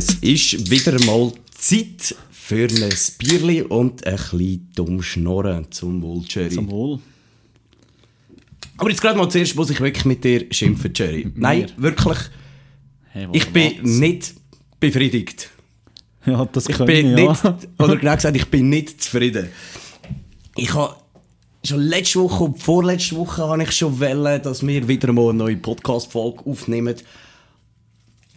Es ist wieder mal Zeit für ein Bierli und ein bisschen dumm Schnorren zum Wohl, Jerry. Zum Wohl. Aber jetzt gerade mal zuerst muss ich wirklich mit dir schimpfen, Jerry. Nein, wirklich, Hey, ich bin was? nicht befriedigt. Ja, das Ich bin ich, nicht, ja. oder genau gesagt, ich bin nicht zufrieden. Ich habe schon letzte Woche und vorletzte Woche habe ich schon wollen, dass wir wieder mal eine neue Podcast-Folge aufnehmen.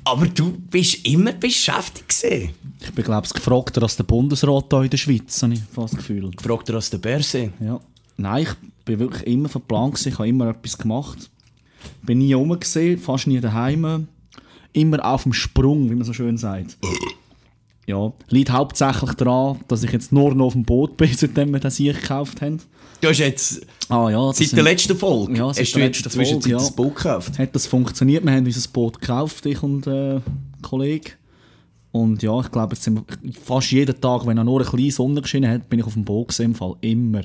Aber du bist immer beschäftigt gewesen. Ich bin, glaube ich, gefragter als der Bundesrat hier in der Schweiz, habe ich fast das Gefühl. Fragt er aus der Börse. Ja. Nein, ich bin wirklich immer verplant, gewesen, ich habe immer etwas gemacht. Bin nie rum, gewesen, fast nie daheim. Immer auf dem Sprung, wie man so schön sagt. Ja, liegt hauptsächlich daran, dass ich jetzt nur noch auf dem Boot bin, seitdem wir das hier gekauft haben. Du hast jetzt Ah ja, seit sind- der letzten Folge Ja, hast du jetzt inzwischen Folge, das ja. Boot gekauft. hat das funktioniert. Wir haben unser Boot gekauft, ich und äh, Kollege. Und ja, ich glaube, jetzt sind wir fast jeden Tag, wenn er nur ein kleine Sonne geschienen hat, bin ich auf dem Boot gewesen, im Fall. Immer.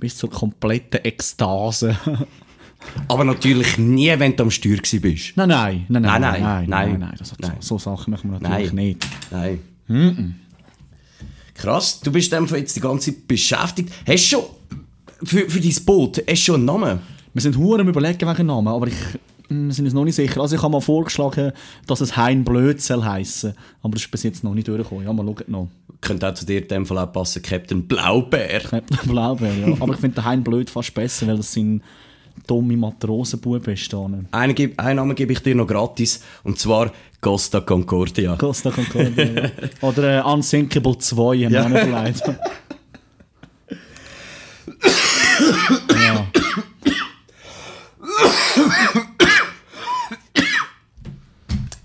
Bis zur kompletten Ekstase. Aber natürlich nie, wenn du am Steuer bist. nein, nein, nein, nein, Nein, nein, nein, nein, nein. nein, das, Nein. So, so Sachen machen wir natürlich Nein. nicht. Nein. Krass, du bist einfach jetzt die ganze Zeit beschäftigt. Hast du schon für, für dein Boot hast du schon einen Namen? Wir sind hure am überlegen wegen Namen, aber ich, wir sind uns noch nicht sicher. Also ich habe mal vorgeschlagen, dass es Hein Blöd soll heissen. Aber das ist bis jetzt noch nicht durchgekommen. Ja, mal schauen noch. Könnte auch zu dir in dem Fall auch passen, Captain Blaubeer. Captain Blaubeer, ja. Aber ich finde den Hein Blöd fast besser, weil das sind dumme Matrosenbuben ist da. Einen, geb- einen Namen gebe ich dir noch gratis, und zwar Costa Concordia. Costa Concordia, ja. Oder äh, Unsinkable 2, haben wir Ja. auch noch ja.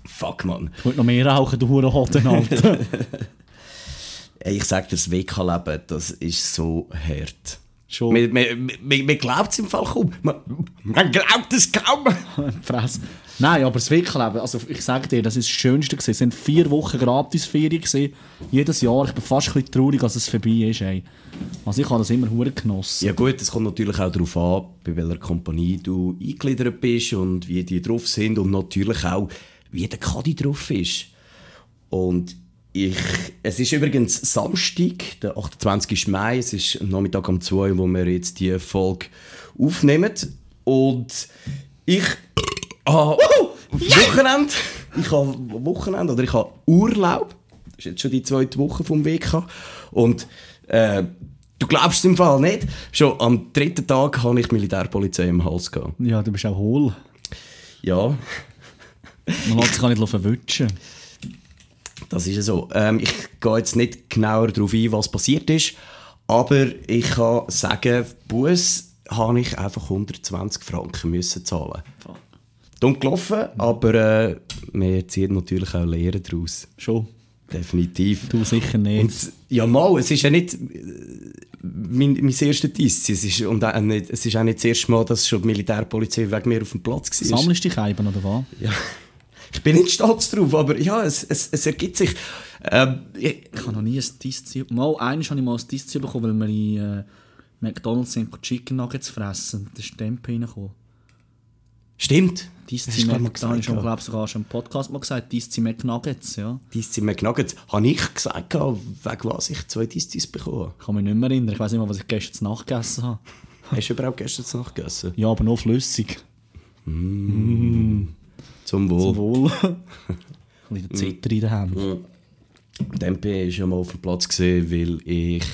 Fuck, Mann. Ich wollte noch mehr rauchen, du Hurenhoden, Alter. Ich sag dir, das WK-Leben, das ist so hart. Schon. Man, man, man, man glaubt es im Fall kaum. Man, man glaubt es kaum. Fresse. Nein, aber das Wickeleben, also ich sage dir, das ist das Schönste gewesen. Es sind vier Wochen Gratisferien gewesen, jedes Jahr. Ich bin fast ein bisschen traurig, dass es vorbei ist, ey. Also ich habe das immer hure genossen. Ja gut, es kommt natürlich auch darauf an, bei welcher Kompanie du eingegliedert bist und wie die drauf sind und natürlich auch, wie der Kadi drauf ist. Und ich, es ist übrigens Samstag, der 28. Mai, es ist am Nachmittag um 2 Uhr, wo wir jetzt die Folge aufnehmen. Und ich habe Wochenende, ich habe Wochenende oder ich habe Urlaub. Das ist jetzt schon die zweite Woche vom WK. Und äh, du glaubst es im Fall nicht, schon am dritten Tag habe ich Militärpolizei im Hals gehabt. Ja, du bist auch hohl. Ja, Man lässt sich auch nicht verwutschen. Das ist ja so. Ähm, ich gehe jetzt nicht genauer darauf ein, was passiert ist, aber ich kann sagen, Bus habe ich einfach 120 Franken müssen zahlen. Dumm gelaufen, aber äh, wir ziehen natürlich auch Lehren daraus. Schon. Definitiv. Du sicher nicht. Und, ja, mal, es ist ja nicht äh, mein, mein erster Diss. Es ist, und auch nicht, es ist auch nicht das erste Mal, dass schon die Militärpolizei wegen mir auf dem Platz war. Sammelst du dich eben, oder was? Ja. Ich bin nicht stolz drauf, aber ja, es, es, es ergibt sich. Ähm, ich, Ich habe noch nie ein Diszi... Mal, einmal habe ich mal ein Diszi bekommen, weil wir in äh, McDonalds sind Chicken Nuggets fressen. Da ist Tempe reingekommen. stimmt. Diszi Da habe ich schon, glaube sogar schon im Podcast mal gesagt. Diszi McNuggets, ja. Diszi McNuggets. Habe ich gesagt, wegen was ich zwei Distis bekommen habe. Ich kann mich nicht mehr erinnern. Ich weiß nicht mehr, was ich gestern Nacht gegessen habe. Hast du überhaupt gestern Nacht gegessen? Ja, aber nur flüssig. Zum Wohl. Wohl. ein bisschen Zitter in den Händen. Tempe war schon mal auf dem Platz, gewesen, weil ich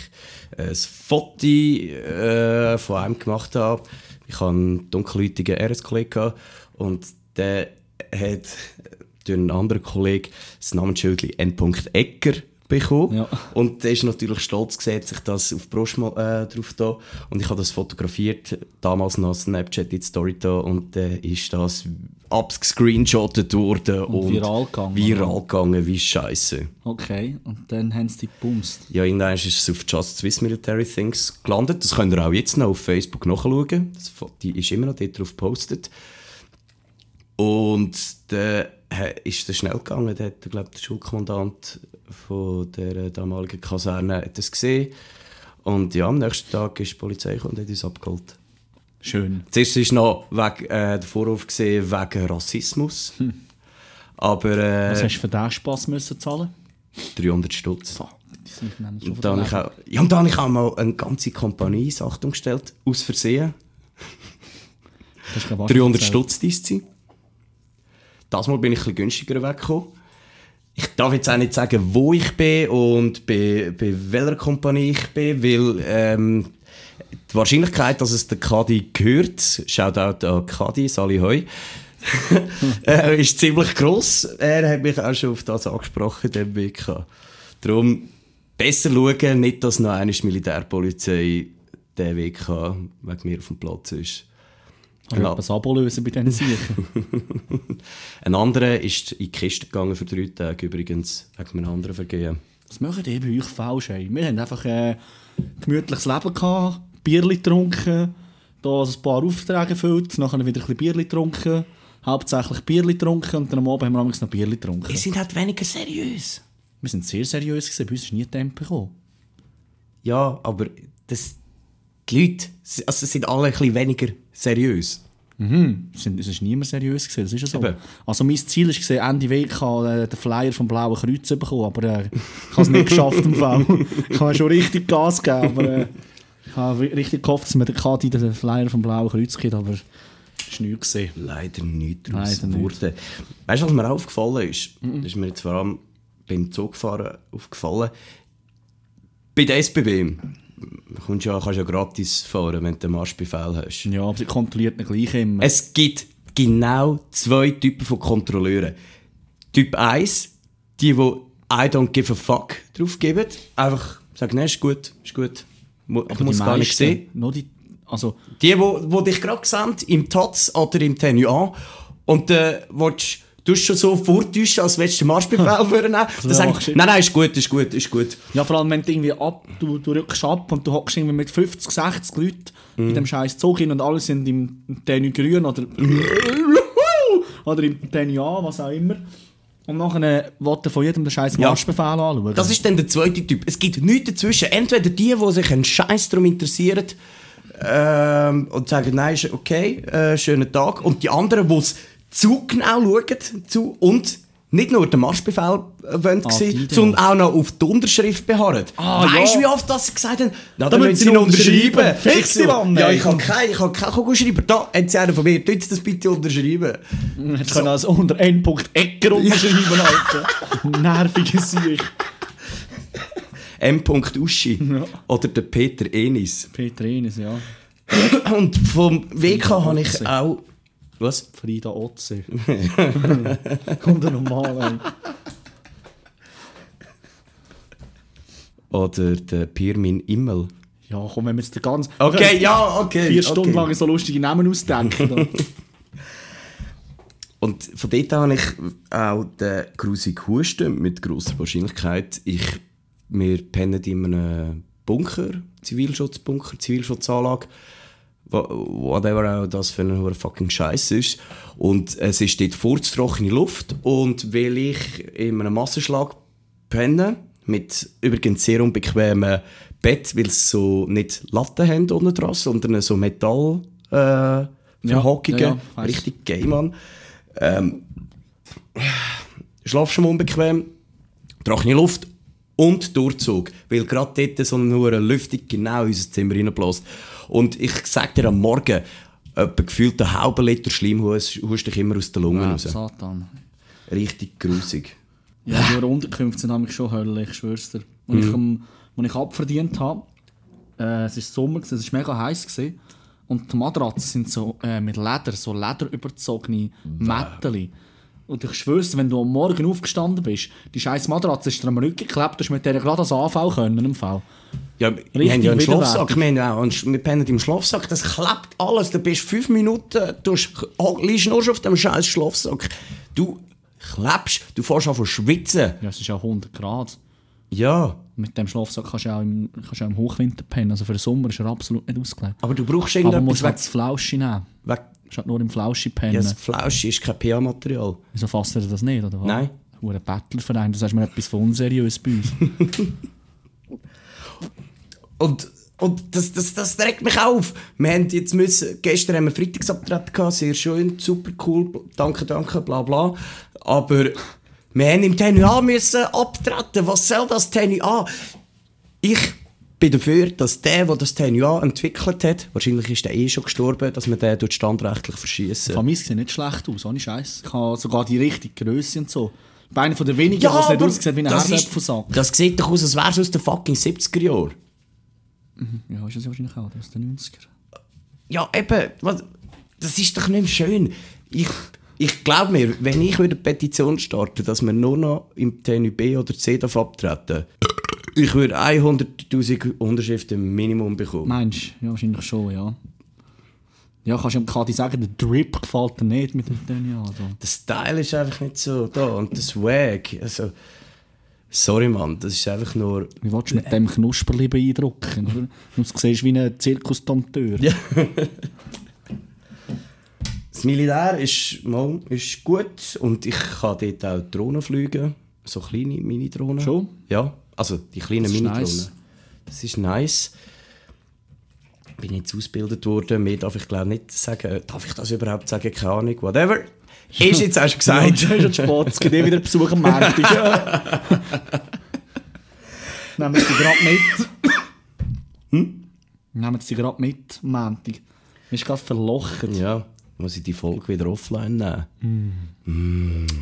ein Foto äh, von einem gemacht habe. Ich hatte einen dunkelhäutigen RS-Kollegen und der hat durch einen anderen Kollegen das Namensschild N. Egger bekommen. Ja. Und der ist natürlich stolz gewesen, sich das auf die Brust äh, drauf da. Und ich habe das fotografiert, damals noch Snapchat in die Story da und dann ist das abgescreenshottet worden und, viral gegangen, Viral gegangen, wie scheiße. Okay, und dann haben sie dich gebumst. Ja, irgendwann ist es auf Just Swiss Military Things gelandet. Das könnt ihr auch jetzt noch auf Facebook nachschauen. Das Foto ist immer noch dort drauf gepostet. Und dann äh, ist es schnell gegangen. Da hat, glaube der Schulkommandant von der äh, damaligen Kaserne hat das gesehen. Und ja, am nächsten Tag ist die Polizei gekommen und hat uns abgeholt. Schön. Zuerst war noch wegen, äh, der Vorwurf gesehen wegen Rassismus. Aber äh, Was hast du für den Spass müssen zahlen? 300 Stutz. Und da habe ich auch, ja, und da habe ich auch mal eine ganze Kompanie in Achtung gestellt, aus Versehen. Das ist, glaub ich, 300 erzählt. Stutz dies sein. Das Mal bin ich ein günstiger weggekommen. Ich darf jetzt auch nicht sagen, wo ich bin und bei, bei welcher Kompanie ich bin, weil ähm, die Wahrscheinlichkeit, dass es der Kadi gehört, Shoutout an Kadi, Sali Hoi, äh, ist ziemlich gross. Er hat mich auch schon auf das angesprochen, dem WK. Darum besser schauen, nicht, dass noch eine Militärpolizei der WK wegen mir auf dem Platz ist. Ich etwas Abo lösen bei diesen Siegen? Ein anderer ist in die Kiste gegangen für drei Tage übrigens, wegen einem anderen Vergehen. Was machen die bei euch falsch? Ey? Wir haben einfach äh, ein gemütliches Leben gehabt, Bierli getrunken, da ein paar Aufträge gefüllt, nachher wieder ein bisschen Bierli getrunken, hauptsächlich Bierli getrunken und dann am Abend haben wir noch Bierli getrunken. Wir sind halt weniger seriös. Wir sind sehr seriös gewesen, bei uns ist nie Tempo gekommen. Ja, aber das, die Leute also sind alle ein bisschen weniger seriös. Mhm. Es ist niemand seriös gewesen, das ist ja so. Eben. Also mein Ziel war, Ende WK äh, den Flyer vom Blauen Kreuz zu bekommen, aber äh, ich habe es nicht geschafft im Fall. Ich habe schon richtig Gas gegeben, aber äh, ich habe richtig gehofft, dass mir der Kadi den Flyer vom Blauen Kreuz gibt, aber es war nichts. gewesen. Leider nicht daraus Leider nicht. Weißt du, was mir aufgefallen ist? Das ist mir jetzt vor allem beim Zugfahren aufgefallen. Bei der SBB kommst ja, kannst ja gratis fahren, wenn du einen Marschbefehl hast. Ja, aber sie kontrolliert ihn gleich immer. Es gibt genau zwei Typen von Kontrolleuren. Typ 1, die, die I don't give a fuck drauf geben. Einfach sagen, nein, ist gut, ist gut. Ich Aber muss gar nicht sehen. Nur die, also, Die, die, die dich gerade sehen, im Taz oder im Tenue an und äh, willst, du schon so vortäuschen, als willst du den Marschbefehl würden nehmen. Dann ja, machst du- nein, nein, ist gut, ist gut, ist gut. ja, vor allem wenn du irgendwie ab, du, du rückst ab und du hockst irgendwie mit 50, 60 Leuten Mhm. in dem scheiß Zug hin und alle sind im Tenue grün oder, oder im Tenue A, was auch immer. Und nachher will er von jedem den scheiß Ja. Marschbefehl anschauen. Das ist dann der zweite Typ. Es gibt nichts dazwischen. Entweder die, die sich einen Scheiß darum interessieren ähm, und sagen, nein, ist okay, äh, schönen Tag. Und die anderen, die es zu genau schauen zu, und nicht nur den Marschbefehl äh, wollen, Ah, sondern auch noch auf die Unterschrift beharren. Ah, weißt du, ja. wie oft das gesagt haben? Na, Da dann müssen müssen sie ihn unterschreiben. unterschreiben. Fix Ich so, die Mann, Ja, ich kann keinen ich kann keinen schreiben. Da hat sie einer von mir, tut das bitte unterschreiben. Jetzt können also unter N. Ecker unterschreiben, Alter. Nervige Sieg. M. Uschi oder der Peter Enis. Peter Enes, ja. Und vom WK habe ich auch... Was? Frida Otze. Und der normal, ey. Oder der Pirmin Immel. Ja, komm, wenn wir jetzt den ganzen... Okay, ja, okay. Vier Stunden okay. lang so lustige Namen ausdenken. Und von dort an habe ich auch den grusig Husten mit grosser Wahrscheinlichkeit. Ich, wir pennen in einem Bunker, Zivilschutzbunker, Zivilschutzanlage, whatever auch das für ein fucking Scheiß ist. Und es ist dort furztrockene Luft und weil ich in einem Massenschlag penne, mit übrigens sehr unbequemen Bett, weil sie so nicht Latten haben unten dran, sondern so Metall äh, Verhockungen. ja, ja, richtig gay, Mann. Ähm, schlafst schon unbequem, trockene Luft und Durchzug, weil gerade dort so eine Lüftung genau in unser Zimmer reinbläst. Und ich sag dir am Morgen, etwa gefühlt einen halben Liter Schleim hust dich immer aus den Lungen Ja, raus. Satan. Richtig grusig. Ja, die Unterkünfte sind nämlich schon Hölle, ich schwör's dir. Und ich, ähm, als ich abverdient habe, äh, es war Sommer, gewesen, es war mega heiß. Gewesen, und die Matratzen sind so äh, mit Leder, so lederüberzogene Mätteli. Und ich schwör's, wenn du am Morgen aufgestanden bist, die scheiß Matratze ist dir am Rücken geklebt, du hast mit der gerade als Anfall können im Fall. Ja, wir haben ja einen. Schlafsack, wir, haben ja auch einen, wir pennen im Schlafsack, das klebt alles. Du bist fünf Minuten, du hast- liegst nur schon auf dem scheiß Schlafsack. Du klebst, du fährst an zu schwitzen. Ja, es ist ja 100 Grad. Ja, Mit dem Schlafsack kannst du auch im, kannst du auch im Hochwinter pennen. Also für den Sommer ist er absolut nicht ausgelegt. aber du brauchst Aber man irgendetwas muss halt weg, das Flauschi nehmen. Halt nur im Flauschi pennen. Ja, das Flausch ist kein PA-Material. Wieso fasst ihr das nicht, oder was? Nein. Hure Battlerverein, du sagst mir etwas von unseriös bei uns. Und Und das, das, das regt mich auf. Wir haben jetzt müssen, gestern haben wir Freitagsabtreten gehabt, sehr schön, super cool, danke, danke, bla bla. Aber wir haben im TNA müssen abtreten. Was soll das TNA? Ich bin dafür, dass der, der das TNA entwickelt hat, wahrscheinlich ist der eh schon gestorben, dass man den dort standrechtlich verschießen. Mir sieht nicht schlecht aus, ohne Scheiß. Ich habe sogar die richtige Größe und so. Ich bin einer von der wenigen, ja, was nicht aussieht wie ein Herdöpfelsack. Das sieht doch aus, als wäre es aus den fucking 70er Jahren. Ja, ist das ja wahrscheinlich auch, ist der 90er. Ja, eben, was, das ist doch nicht schön. Ich, ich glaube mir, wenn ich eine Petition starten, dass wir nur noch im TNU B oder C darf abtreten ich würde 100'000 Unterschriften im Minimum bekommen. Meinst du? Ja, wahrscheinlich schon, ja. Ja, kannst du dem Kadi sagen, der Drip gefällt dir nicht mit dem Tönnian. Also. Der Style ist einfach nicht so da und das Swag, also... Sorry, Mann, das ist einfach nur... Wie willst du mit dem Knusperli beeindrucken, oder? Du siehst wie ein Zirkusdompteur. Ja. Das Militär ist, mal, ist gut und ich kann dort auch Drohnen fliegen. So kleine Mini-Drohnen. Schon? Ja, also die kleinen Das ist Mini-Drohnen. nice. Das ist nice. Bin jetzt ausgebildet worden, mehr darf ich glaube nicht sagen. Darf ich das überhaupt sagen? Keine Ahnung, whatever. Ist jetzt hast du Ja, gesagt. schon ist Sport. Es gibt eh wieder Besuch am Montag. Nehmen wir sie gerade mit. Hm? Nehmen sie gerade mit am Montag. Ist gerade verlocht. ja, muss ich die Folge wieder offline nehmen. Und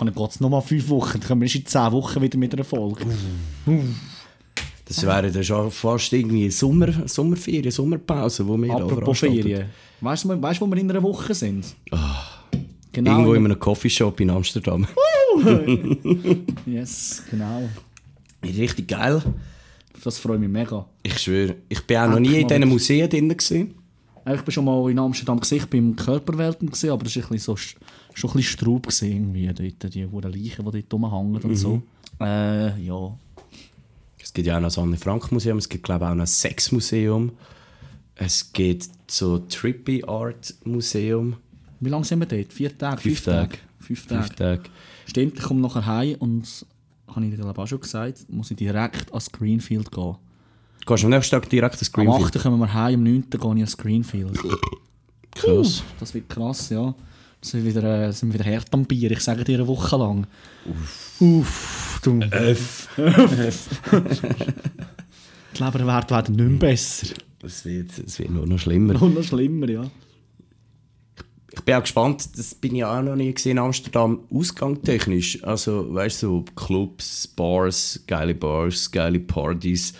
dann geht es nochmal fünf Wochen. Dann kommen wir in zehn Wochen wieder mit einer Folge. Das wäre dann schon fast irgendwie Sommer, Sommerferien, Sommerpause, wo wir Apropos. Ferien. Weißt du, weißt, wo wir in einer Woche sind? Genau. Irgendwo in einem Coffeeshop in Amsterdam. Yes, genau. Richtig geil. Das freut mich mega. Ich schwöre, ich bin auch noch nie in diesen Museen drin. Gewesen. Ich bin schon mal in Amsterdam gesehen, ich bin im Körperwelten aber das war ein bisschen so, schon ein bisschen Straub gewesen, irgendwie, dort, die hohen Leichen, die dort rumhängen und so. Äh, ja. Es gibt ja auch noch das Anne Frank Museum, es gibt glaube ich auch noch ein Sexmuseum. Es gibt so Trippy Art Museum. Wie lange sind wir dort? Vier Tage? Fünf Tage. Fünf Tage. Fünf Tage. Stimmt, ich komme nachher heim und, habe ich dir glaube auch schon gesagt, muss ich direkt ans Greenfield gehen. Gehst du am nächsten Tag direkt ins Am Greenfield? 8. kommen wir heim, am 9. gehe ich ans Greenfield. Krass. Das wird krass, ja. Sind wir wieder, äh, sind wieder hart am Bier, ich sage dir eine Woche lang. Uff. du. Öff. Die Leberwerte werden nicht mehr besser. Es wird, es wird nur noch schlimmer. Und noch schlimmer, ja. Ich bin auch gespannt, das bin ich auch noch nie gesehen in Amsterdam, ausgangtechnisch. Also, weißt du, so Clubs, Bars, geile Bars, geile Partys.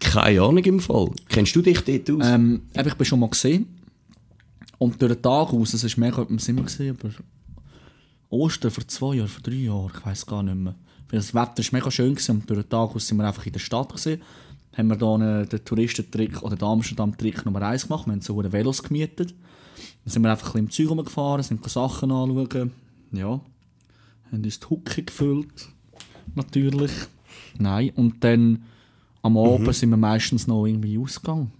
Keine Ahnung im Fall. Kennst du dich dort aus? Ähm, ich bin schon mal gesehen. Und durch den Tag aus, es ist mega, wir sind wir gesehen, aber Ostern vor zwei Jahren, vor drei Jahren, ich weiß gar nicht mehr. Weil das Wetter war mega schön gewesen, und durch den Tag aus sind wir einfach in der Stadt gesehen. Haben wir einen, den Touristentrick oder den Amsterdam-Trick Nummer 1 gemacht. Wir haben so Velos gemietet. Dann sind wir einfach ein bisschen im Zeug rumgefahren, sind Sachen anschauen. Ja. Haben uns die Hucke gefüllt. Natürlich. Nein. Und dann am Abend sind wir meistens noch irgendwie ausgegangen.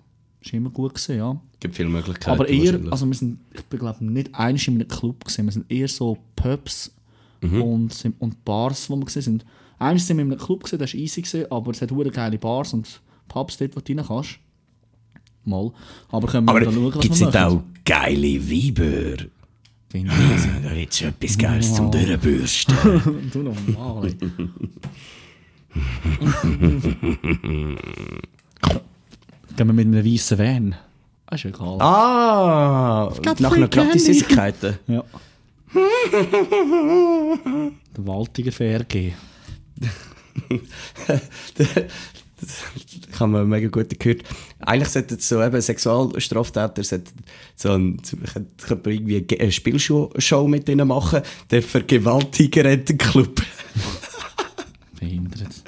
War immer gut gewesen, ja. gibt viele Möglichkeiten. Aber eher, also wir sind, ich bin glaube nicht einig in einem Club gesehen. Wir sind eher so Pubs und, sind- und Bars, wo wir gesehen sind. Eines sind wir in einem Club gesehen, das war easy gewesen, aber es hat hure geile Bars und Pubs dort, wo du rein kannst. Mal. Aber können wir Aber dann schauen, was gibt es wir auch geile Weiber? Finde ich. Da gibt es etwas Geiles zum Durchbürsten. du normal. Gehen wir mit einem weißen Van. Das ist egal. ah, nach einer Gratis-Süßigkeiten. Ja. Der Waltiger VRG. Ich habe mir mega gut gehört. Eigentlich sollten so eben Sexualstraftäter so ein, könnte man irgendwie eine eine Spielshow Show mit ihnen machen. Der Vergewaltiger-Club. Behindert.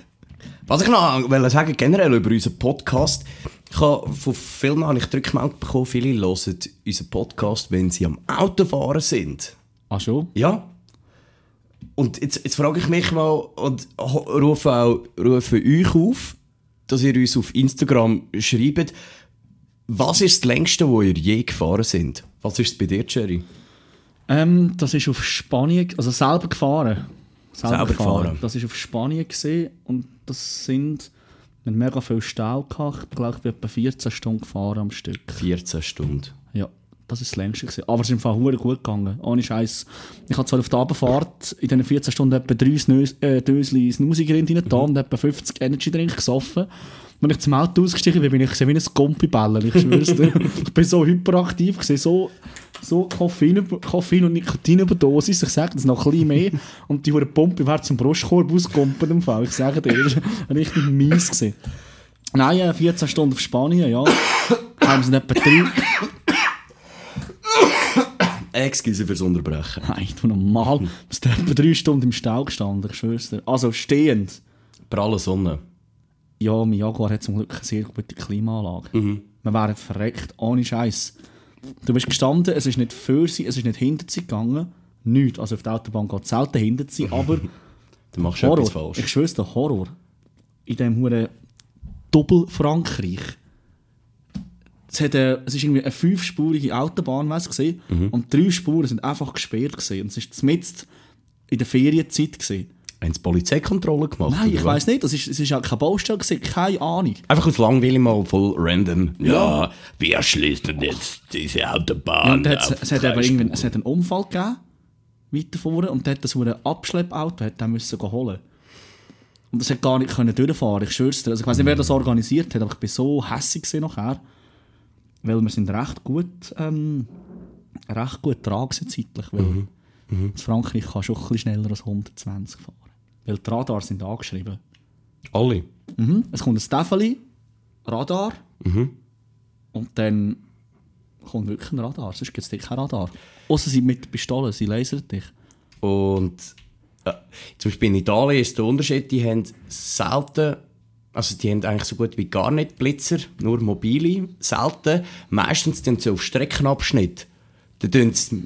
Was ich noch wollte sagen, generell über unseren Podcast. Ich habe von vielen habe ich die Rückmeldung bekommen, viele hören unseren Podcast, wenn sie am Autofahren sind. Ah schon? Ja. Und jetzt, jetzt frage ich mich mal und rufe auch rufe euch auf, dass ihr uns auf Instagram schreibt, was ist das längste, wo ihr je gefahren sind? Was ist es bei dir, Jerry? Ähm, das ist auf Spanien, also selber gefahren. Selber gefahren. Das ist auf Spanien gesehen und das sind Wir hatten mega viel Stau gehabt. Ich glaube, ich bin etwa 14 Stunden gefahren am Stück. 14 Stunden. Ja, das ist das längste. Gewesen. Aber es ist im Fall gut gegangen. Ohne Scheiß. Ich habe zwar auf der Abendfahrt in diesen 14 Stunden etwa drei Snus- äh, Dösli Snoozy-Grind rein getan und etwa 50 Energy-Drink gesoffen. Wenn ich zum Auto ausgestiegen bin, bin ich wie ein Gumpi-Bällchen, ich schwör's dir. ich bin so hyperaktiv, gewesen, so, so Koffein, Koffein und Nikotinüberdosis, ich sage das noch ein bisschen mehr. Und die hure Pumpe wäre zum Brustkorb ausgekumpelt im Fall, ich sage dir, das war richtig mies. Gewesen. Nein, äh, 14 Stunden auf Spanien, ja. Haben sie etwa drei... Excuse fürs Unterbrechen. Nein, du normal. Wir sind etwa drei Stunden im Stau gestanden, ich schwör's dir. Also stehend. Pralle Sonne. Ja, mein Jaguar hat zum Glück eine sehr gute Klimaanlage. Wir wären verreckt, ohne Scheiß. Du bist gestanden, es ist nicht für sie, es ist nicht hinter sie gegangen. Nichts. Also auf der Autobahn geht es selten hinter sie, aber Du machst etwas Horror. falsch. Ich schwör's dir, Horror. In diesem hure Doppel-Frankreich. Es, hat, äh, es ist irgendwie eine fünfspurige Autobahn, ich, gesehen, und drei Spuren sind einfach gesperrt gewesen. Und es ist mitten in der Ferienzeit gewesen. Haben sie Polizeikontrolle gemacht? Nein, ich weiss nicht, es ist, es ist halt keine Baustelle gewesen, keine Ahnung. Einfach aus Langweile mal voll random. Ja, wir schließen jetzt diese Autobahn. Es, auf es hat aber irgendwie, es hat einen Unfall gegeben, weiter vorne, und dort das hure Abschleppauto hat den müssen holen. Und das hat gar nicht können durchfahren, ich schwör's dir. Also ich weiß nicht, wer das organisiert hat, aber ich bin so hässig nachher, weil wir sind recht gut, ähm, recht gut dran zeitlich, weil Mhm. in Frankreich kann schon ein bisschen schneller als 120 fahren. Weil die Radars sind angeschrieben. Alle. Mhm. Es kommt ein Steffeli, Radar, Mhm. und dann kommt wirklich ein Radar, sonst gibt es kein Radar. Außer sie mit der Pistole, sie lasern dich. Und äh, zum Beispiel in Italien ist der Unterschied, die haben selten, also die haben eigentlich so gut wie gar nicht Blitzer, nur mobile, selten. Meistens tun sie auf Streckenabschnitt. Da tun sie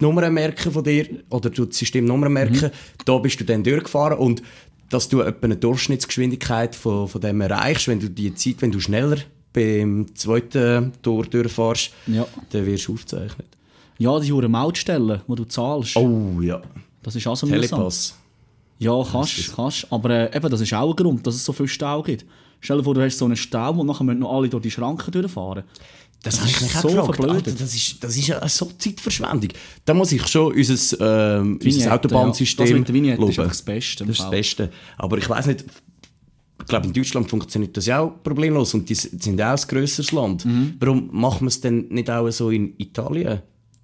die Nummern merken von dir, oder tut das System Nummern merken, da bist du dann durchgefahren und dass du etwa eine Durchschnittsgeschwindigkeit von, von dem erreichst, wenn du die Zeit, wenn du schneller beim zweiten Tor durchfährst, Ja. dann wirst du aufgezeichnet. Ja, die hure Mautstellen, die du zahlst, Oh ja, das ist auch so mühsam. Telepass. Ja, kannst, kannst. Aber äh, eben, das ist auch ein Grund, dass es so viel Stau gibt. Stell dir vor, du hast so einen Stau und nachher müssen noch alle durch die Schranken durchfahren. Das, Das habe ich ist mich auch so gefragt. das, ist, das ist ja so Zeitverschwendung. Da muss ich schon unser, ähm, unser Autobahnsystem ja. Das mit der Vignette ist loben. einfach das Beste Das ist das Beste. Aber ich weiß nicht, ich glaube, in Deutschland funktioniert das ja auch problemlos und die sind auch ein grösseres Land. Mhm. Warum machen wir es denn nicht auch so in Italien?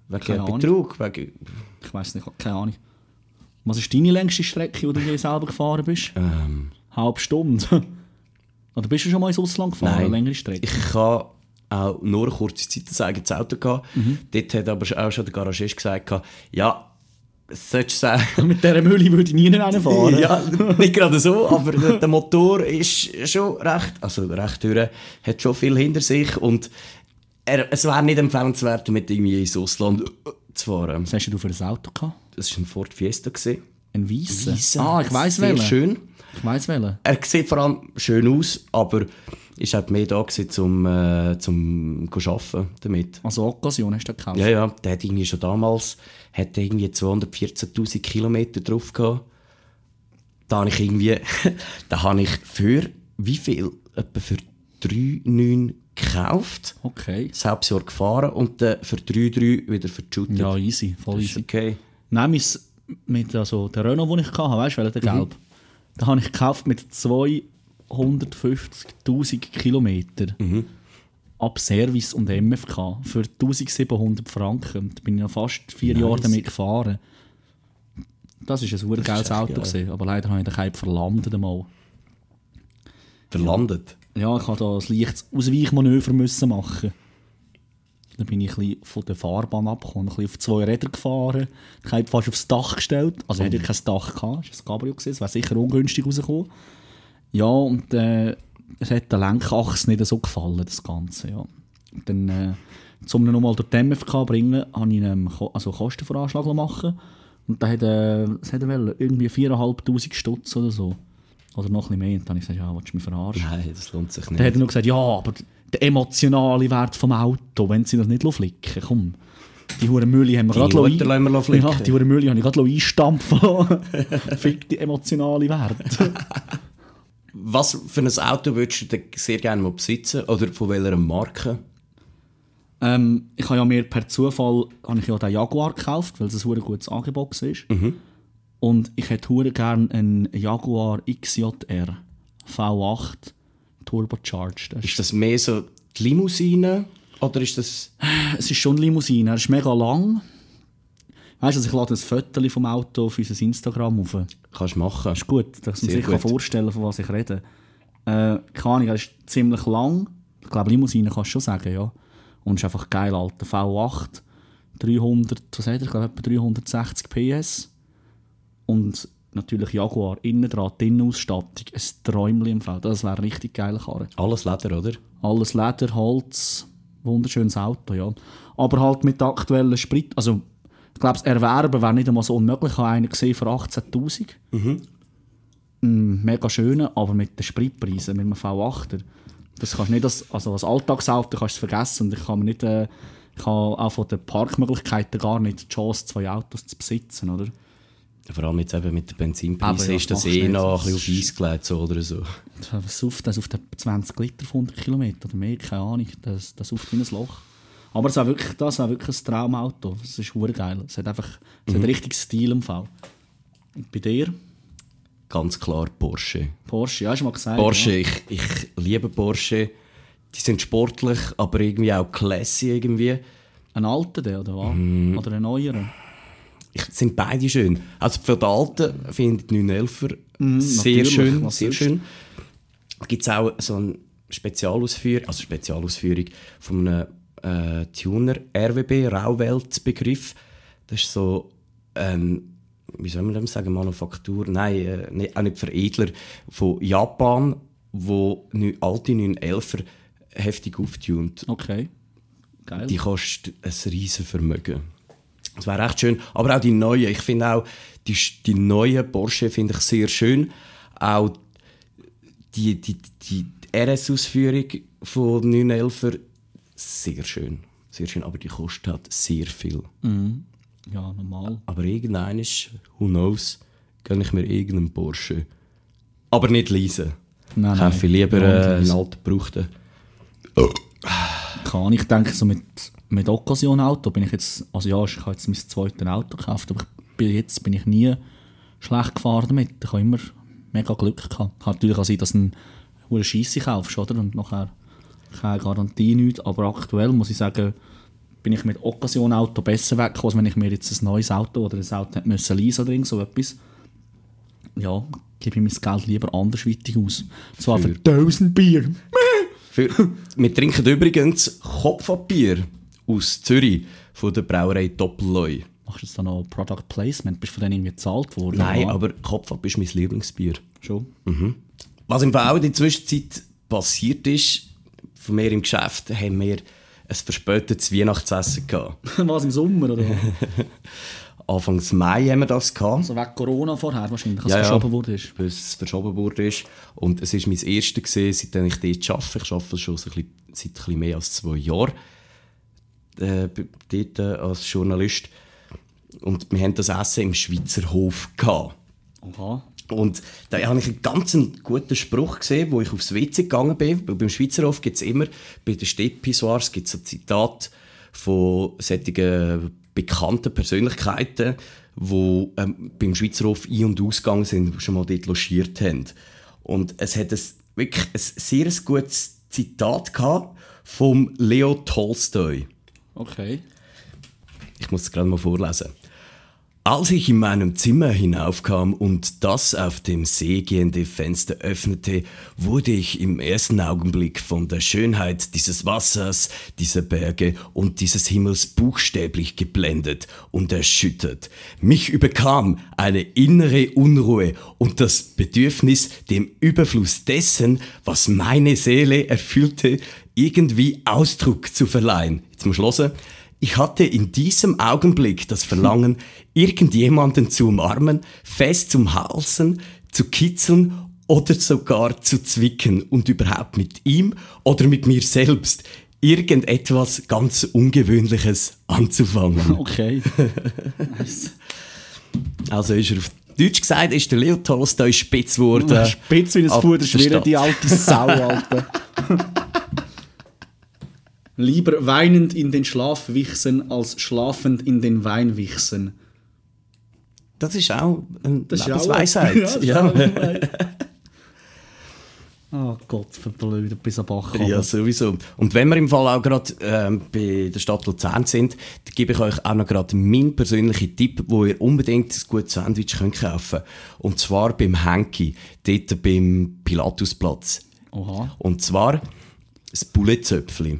Wegen Keine. Betrug? Wegen, Ich weiß nicht, keine Ahnung. Was ist deine längste Strecke, die du je selber gefahren bist? ähm, Halb Stunde. Oder bist du schon mal ins Ausland gefahren, eine längere Strecke? Ich habe auch nur eine kurze Zeit ein eigenes Auto gehabt. Mhm. Dort hat aber auch schon der Garagist gesagt, ja, solltest du sagen, Mit dieser Mühle würde ich nie reinfahren. Ja, nicht gerade so, aber der, der Motor ist schon recht, also recht höher, hat schon viel hinter sich und er, es wäre nicht empfehlenswert, mit irgendwie ins Ausland zu fahren. Was hast du für ein Auto gehabt? Das war ein Ford Fiesta. gewesen. Ein weißer? Ah, ich weiss Sehr welchen. schön. Ich weiss welchen. Er sieht vor allem schön aus, aber ist halt mehr da gewesen, zum, äh, zum arbeiten damit. Also Occasion hast du gekauft? Ja, ja, der hat irgendwie schon damals hat irgendwie 214'000 Kilometer drauf gehabt. Da habe ich irgendwie, da habe ich für, wie viel? Etwa für 3,9 gekauft, Okay. das Halbjahr gefahren und dann für 3,3 wieder verschüttet. Ja, easy, voll easy. okay. Nein, mit also, der Renault, den ich hatte, weißt du, welcher, der gelb? Den habe ich gekauft mit 250'000 Kilometer. Ab Service und MFK für 1700 Franken. Da bin ich noch fast vier Jahre damit gefahren. Das war ein super geiles Auto, gewesen, aber leider habe ich den Keib verlandet einmal. Verlandet. Ja, ich musste da ein leichtes Ausweichmanöver müssen machen. Dann bin ich ein von der Fahrbahn abgekommen, ein bisschen auf zwei Räder gefahren, ich habe fast aufs Dach gestellt. Also ich hatte ja kein Dach, gehabt, es war ein Cabrio, es wäre sicher ungünstig rausgekommen. Ja, und äh, es hat der Lenkachse nicht so gefallen, das Ganze. Ja. Und dann, äh, um ihn nochmal durch die MFK zu bringen, habe ich einen Ko- also Kostenvoranschlag machen Und da hat, äh, hat er wollen? irgendwie 4'500 Stutz oder so. Oder noch ein bisschen mehr. Und dann habe ich gesagt, ja, willst du mich verarschen? Nein, das lohnt sich Dann hat nicht. er noch gesagt, ja, aber der emotionale Wert vom Auto, wenn sie das nicht flicken komm. Die hure Mühle haben wir gerade Mutter lassen wir flicken. Ja, die hure Mühle habe ich gerade einstampfen Fick die emotionale Wert. Was für ein Auto würdest du denn sehr gerne mal besitzen? Oder von welcher Marke? Ähm, ich habe ja mir per Zufall habe ich ja den Jaguar gekauft, weil es ein gutes Angebot ist. Und ich hätte gerne einen Jaguar XJR V8 Turbocharged. Ist, das mehr so die Limousine? Oder ist das... es ist schon eine Limousine, er ist mega lang. Weißt du, also ich lade ein Foto vom Auto auf unser Instagram auf. Kannst du machen. ist gut, dass man sich kann gut. vorstellen kann, von was ich rede. Äh, keine Ahnung, er ist ziemlich lang. Ich glaube, Limousine kannst du schon sagen, ja. Und ist einfach geil, alter V8. 300, was hat er? Ich glaube, etwa 360 PS. Und natürlich Jaguar, innen dran, die Innenausstattung, ein Träumchen im Feld. Das wäre eine richtig geile Karre. Alles Leder, oder? Alles Leder, Holz, wunderschönes Auto, ja. Aber halt mit aktuellen Sprit, also ich glaube, das Erwerben wäre nicht einmal so unmöglich. Ich habe einen gesehen für 18'000. Mm, mega schöner, aber mit den Spritpreisen, mit einem V8er, das kannst du nicht als, also als Alltagsauto kannst du es vergessen und ich kann mir nicht, äh, ich habe auch von den Parkmöglichkeiten gar nicht die Chance, zwei Autos zu besitzen, oder? Vor allem jetzt eben mit den Benzinpreisen ja, ist das eh noch ein bisschen auf Eis gelegt so oder so. Das sauft das auf den 20 Liter auf 100 Kilometer oder mehr, keine Ahnung. Das, das sauft wie ein Loch. Aber es war wirklich, das war wirklich ein Traumauto. Es ist geil. Es hat einfach es hat richtig Stil im Fall. Und bei dir? Ganz klar Porsche. Porsche, ja, hast du mal gesagt. Porsche, Ja. ich, ich liebe Porsche. Die sind sportlich, aber irgendwie auch classy irgendwie. Ein alter, der, oder was? Mhm. Oder ein neuer? Ich, sind beide schön. Also für die Alten finde ich die 911er sehr Mhm, natürlich, schön. Sehr schön. Da gibt es auch so eine Spezialausführung, also Spezialausführung von einem äh, Tuner, RWB, Rauweltbegriff. Das ist so ein, wie soll man dem sagen, Manufaktur, nein, äh, nicht, auch nicht Veredler von Japan, wo neu- alte 911er heftig auftunt. Okay. Geil. Die kostet ein riesen Vermögen. Das wäre echt schön. Aber auch die neuen. Ich finde auch, die, die neuen Porsche finde ich sehr schön. Auch die, die, die RS-Ausführung von 911er, sehr schön. Sehr schön, aber die kostet halt sehr viel. ja, normal. Aber irgendein ist, who knows, gönne ich mir irgendeinen Porsche. Aber nicht leisen. Nein, Kaufe nein. lieber äh, einen leisen. alten gebrauchten. Kann ich denke, so mit, mit Occasion-Auto bin ich jetzt, also ja, ich habe jetzt mein zweites Auto gekauft, aber ich bin, jetzt bin ich nie schlecht gefahren damit. Ich habe immer mega Glück gehabt. Kann natürlich auch sein, dass du eine Scheisse kaufst, oder? Und nachher keine Garantie nichts. Aber aktuell muss ich sagen, bin ich mit Occasion-Auto besser weggekommen, als wenn ich mir jetzt ein neues Auto oder ein Auto hätte müssen leasen oder so etwas. Ja, gebe ich mein Geld lieber andersweitig aus. Zwar für 1000 Bier. Für, wir trinken übrigens Kopfpapier aus Zürich von der Brauerei Doppelleu. Machst du jetzt da noch Product Placement? Bist du von denen irgendwie gezahlt worden? Nein, aber Kopfab ist mein Lieblingsbier. Schon. Was im Fall auch in der Zwischenzeit passiert ist, von mir im Geschäft haben wir ein verspätetes Weihnachtsessen gehabt. Was im Sommer, oder? Anfangs Mai haben wir das gehabt. also wegen Corona vorher wahrscheinlich, als Ja, es ja. verschoben wurde. Ist. bis es verschoben wurde. Und es war mein erstes, gewesen, seitdem ich dort arbeite. Ich arbeite schon seit ein bisschen mehr als zwei Jahren äh, dort äh, als Journalist. Und wir haben das Essen im Schweizer Hof. Gehabt. Aha. Und da habe ich einen ganz guten Spruch gesehen, wo ich aufs WC gegangen bin. Beim Schweizer Hof gibt es immer, bei den Städtpissoirs gibt es ein Zitat von solchen bekannten Persönlichkeiten, die ähm, beim Schweizer Hof ein- und ausgegangen sind, schon mal dort logiert haben. Und es hat ein, wirklich ein sehr gutes Zitat gehabt vom Leo Tolstoi. Okay. Ich muss es gerade mal vorlesen. Als ich in meinem Zimmer hinaufkam und das auf dem See gehende Fenster öffnete, wurde ich im ersten Augenblick von der Schönheit dieses Wassers, dieser Berge und dieses Himmels buchstäblich geblendet und erschüttert. Mich überkam eine innere Unruhe und das Bedürfnis, dem Überfluss dessen, was meine Seele erfüllte, irgendwie Ausdruck zu verleihen. Jetzt muss ich. Ich hatte in diesem Augenblick das Verlangen, irgendjemanden zu umarmen, fest zum Halsen, zu kitzeln oder sogar zu zwicken und überhaupt mit ihm oder mit mir selbst irgendetwas ganz Ungewöhnliches anzufangen. Okay. nice. Also ist er auf Deutsch gesagt ist der Leo Tolstoi spitz geworden. Spitz wie ein Fuder, die alte Sau, Alter. Lieber weinend in den Schlaf wichsen, als schlafend in den Wein wichsen. Das ist auch eine Das Lebensweisheit. Ja, das ja. Oh Gott, verblödet bis am Bach. Ja, sowieso. Und wenn wir im Fall auch gerade ähm, bei der Stadt Luzern sind, dann gebe ich euch auch noch gerade meinen persönlichen Tipp, wo ihr unbedingt ein gutes Sandwich könnt kaufen könnt. Und zwar beim Henki, dort beim Pilatusplatz. Oha. Und zwar das Bullezöpfli.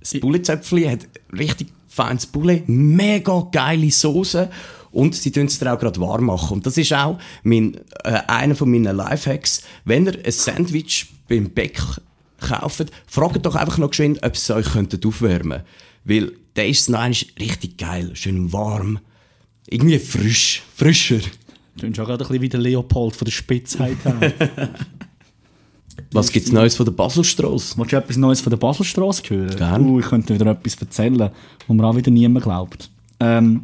Das Bullezöpfli hat richtig feines Poulet, mega geile Soße und sie tun es dir auch gerade warm machen. Und das ist auch mein, äh, einer von meinen Lifehacks. Wenn ihr ein Sandwich beim Bäck kauft, fragt doch einfach noch geschwind, ob sie es euch könnten aufwärmen Weil der ist noch richtig geil, schön warm. Irgendwie frisch, frischer. Du auch gerade ein bisschen wie der Leopold von der Spitzheit. Was gibt es Neues von der Baselstrasse? Willst du etwas Neues von der Baselstraße hören? Gern. Uh, ich könnte wieder etwas erzählen, wo mir auch wieder niemand glaubt. Ähm,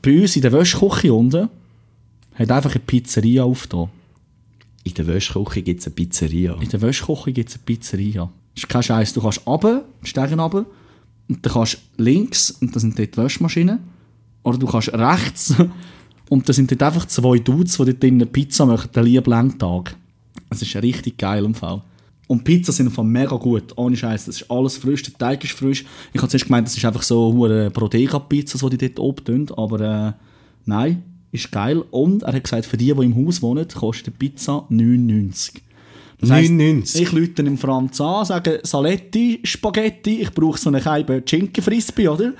bei uns in der Wäschküche unten hat einfach eine Pizzeria aufgetan. In der Wäschküche gibt es eine Pizzeria. In der Wäschküche gibt es eine Pizzeria. Das ist kein Scheiß. Du kannst runter, die Stege runter, und dann kannst du links, und das sind dort die Wäschmaschinen, oder du kannst rechts, und das sind dort einfach zwei Dudes, die dort drinnen Pizza machen, den lieben Lenktag. Das ist richtig geil im Fall. Und Pizza sind von mega gut, ohne Scheiß. Das ist alles frisch, der Teig ist frisch. Ich habe zuerst gemeint, das ist einfach so eine Brodega-Pizza, die die dort oben aber äh, nein, ist geil. Und er hat gesagt, für die, die im Haus wohnen, kostet eine Pizza 9,90. Das heisst, 9,90? Ich lüte dem Franz an, sage Saletti, Spaghetti, ich brauche so eine Scheibe Schinken-Frisbee, oder?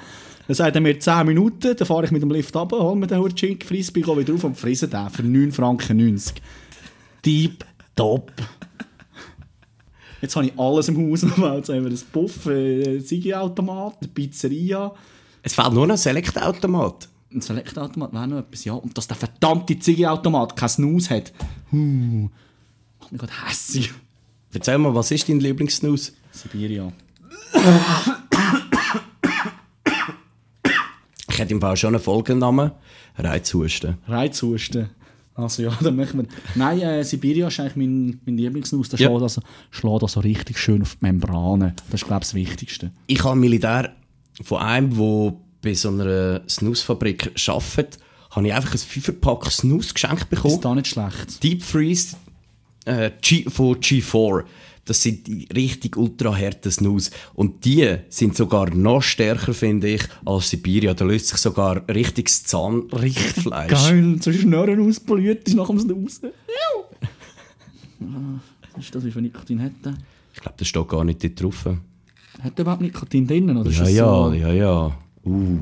Dann sagt er mir 10 Minuten, dann fahre ich mit dem Lift ab, hole mir den Schinken-Frisbee, gehe wieder rauf und frisse den für 9 Franken 90. Deep top. Jetzt habe ich alles im Haus noch. Jetzt haben wir ein Puff, ein Sigi-Automat, eine Pizzeria, Es fehlt nur noch ein Select-Automat. ein Select-Automat, wäre noch etwas, ja. Und dass der verdammte Ziggy-Automat keinen Snooze hat. Huh. Macht mich gerade hässig. Erzähl mal, was ist dein Lieblingssnus? Sibiria. Ich hätte im Fall schon einen Folgennamen. Reizhusten. Reizhusten. Also ja, dann machen wir... Nein, äh, Sibiria ist eigentlich mein, mein Lieblingsnuss. Der Ja. schlägt, also, schlägt also richtig schön auf die Membranen. Das ist, glaube ich, das Wichtigste. Ich habe Militär von einem, der bei so einer Snusfabrik arbeitet, habe ich einfach ein Fünferpack Snus geschenkt Ist bekommen. da nicht schlecht. Deep Freeze äh, G, von G4. Das sind die richtig ultra harten Snus. Und die sind sogar noch stärker, finde ich, als Sibiria. Da löst sich sogar richtiges Richtig Zahnfleisch. geil. So Schnurren auspoliert ist nach dem Snus. Ah, Was ist das, wie viel Nikotin hat der? Ich glaube, das steht gar nicht dort drauf. Hat der überhaupt Nikotin drinnen? Oder Ja, ja, so ja, ja. Uh.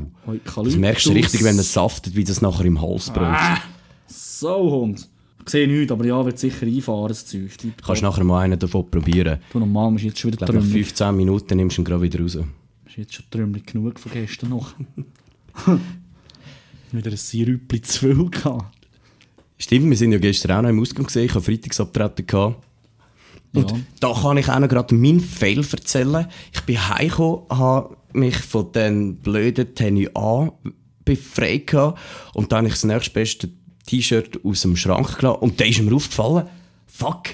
Das merkst du richtig, wenn es saftet, wie das nachher im Hals brennt. Ah, so, Hund. Ich sehe nichts, aber ja, wird sicher einfahren, das Zeug. Kannst nachher mal einen davon probieren. Du normal bist jetzt schon wieder glaube, nach trümmelig. 15 Minuten nimmst du ihn gerade wieder raus. Ist jetzt schon trümmelig genug von gestern noch. wieder ein Sirüppli zu viel gehabt. Stimmt, wir sind ja gestern auch noch im Ausgang gesehen. Ich habe Freitagsabtreten gehabt. Und Ja. da kann ich auch noch gerade meinen Fail erzählen. Ich bin heimgekommen, habe mich von den blöden Tenny A befreit gehabt. und dann habe ich das nächstbeste T-Shirt aus dem Schrank gelassen und da ist mir aufgefallen, fuck,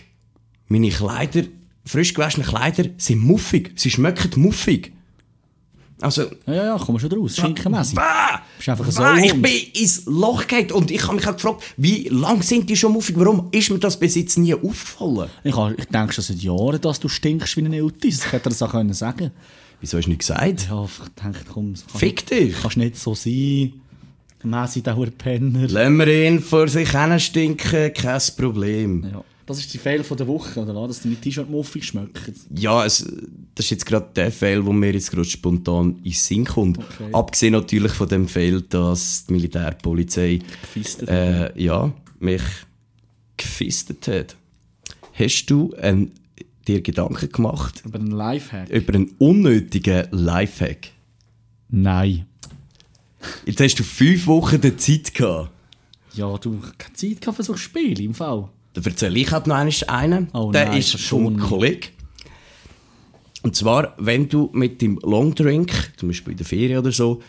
meine Kleider, frisch gewaschene Kleider sind muffig. Sie schmecken muffig. Also, Ja, ja, ja, komm schon raus. Schinkenmässig. Bah! Bist einfach so Bah, ich bin ins Loch gefallen und ich habe mich auch gefragt, wie lange sind die schon muffig? Warum ist mir das bis jetzt nie aufgefallen? Ich, ich denke schon seit Jahren, dass du stinkst wie ein Eutis. Ich hätte das auch können sagen Wieso hast du nicht gesagt? Ja, ich dachte, komm, Fick dich! kannst nicht so sein. Messi, der Penner. Lassen wir ihn vor sich hin stinken, kein Problem. Ja. Das ist die Fehl von der Woche, oder? Dass deine T-Shirt muffig schmecken. Ja, es, das ist jetzt gerade der Fall, wo mir jetzt gerade spontan in den Sinn kommt. Okay. Abgesehen natürlich von dem Fall, dass die Militärpolizei äh, ja, mich gefistet hat. Hast du ähm, dir Gedanken gemacht Über einen Lifehack? über einen unnötigen Lifehack? Nein. Jetzt hast du fünf Wochen der Zeit gehabt. Ja, du hast keine Zeit gehabt für so Spiele im Fall. Da erzähle ich halt noch einen. Oh der nein, ist verschon vom mich. Kollegen. Und zwar, wenn du mit dem Longdrink, zum Beispiel in der Ferien oder so,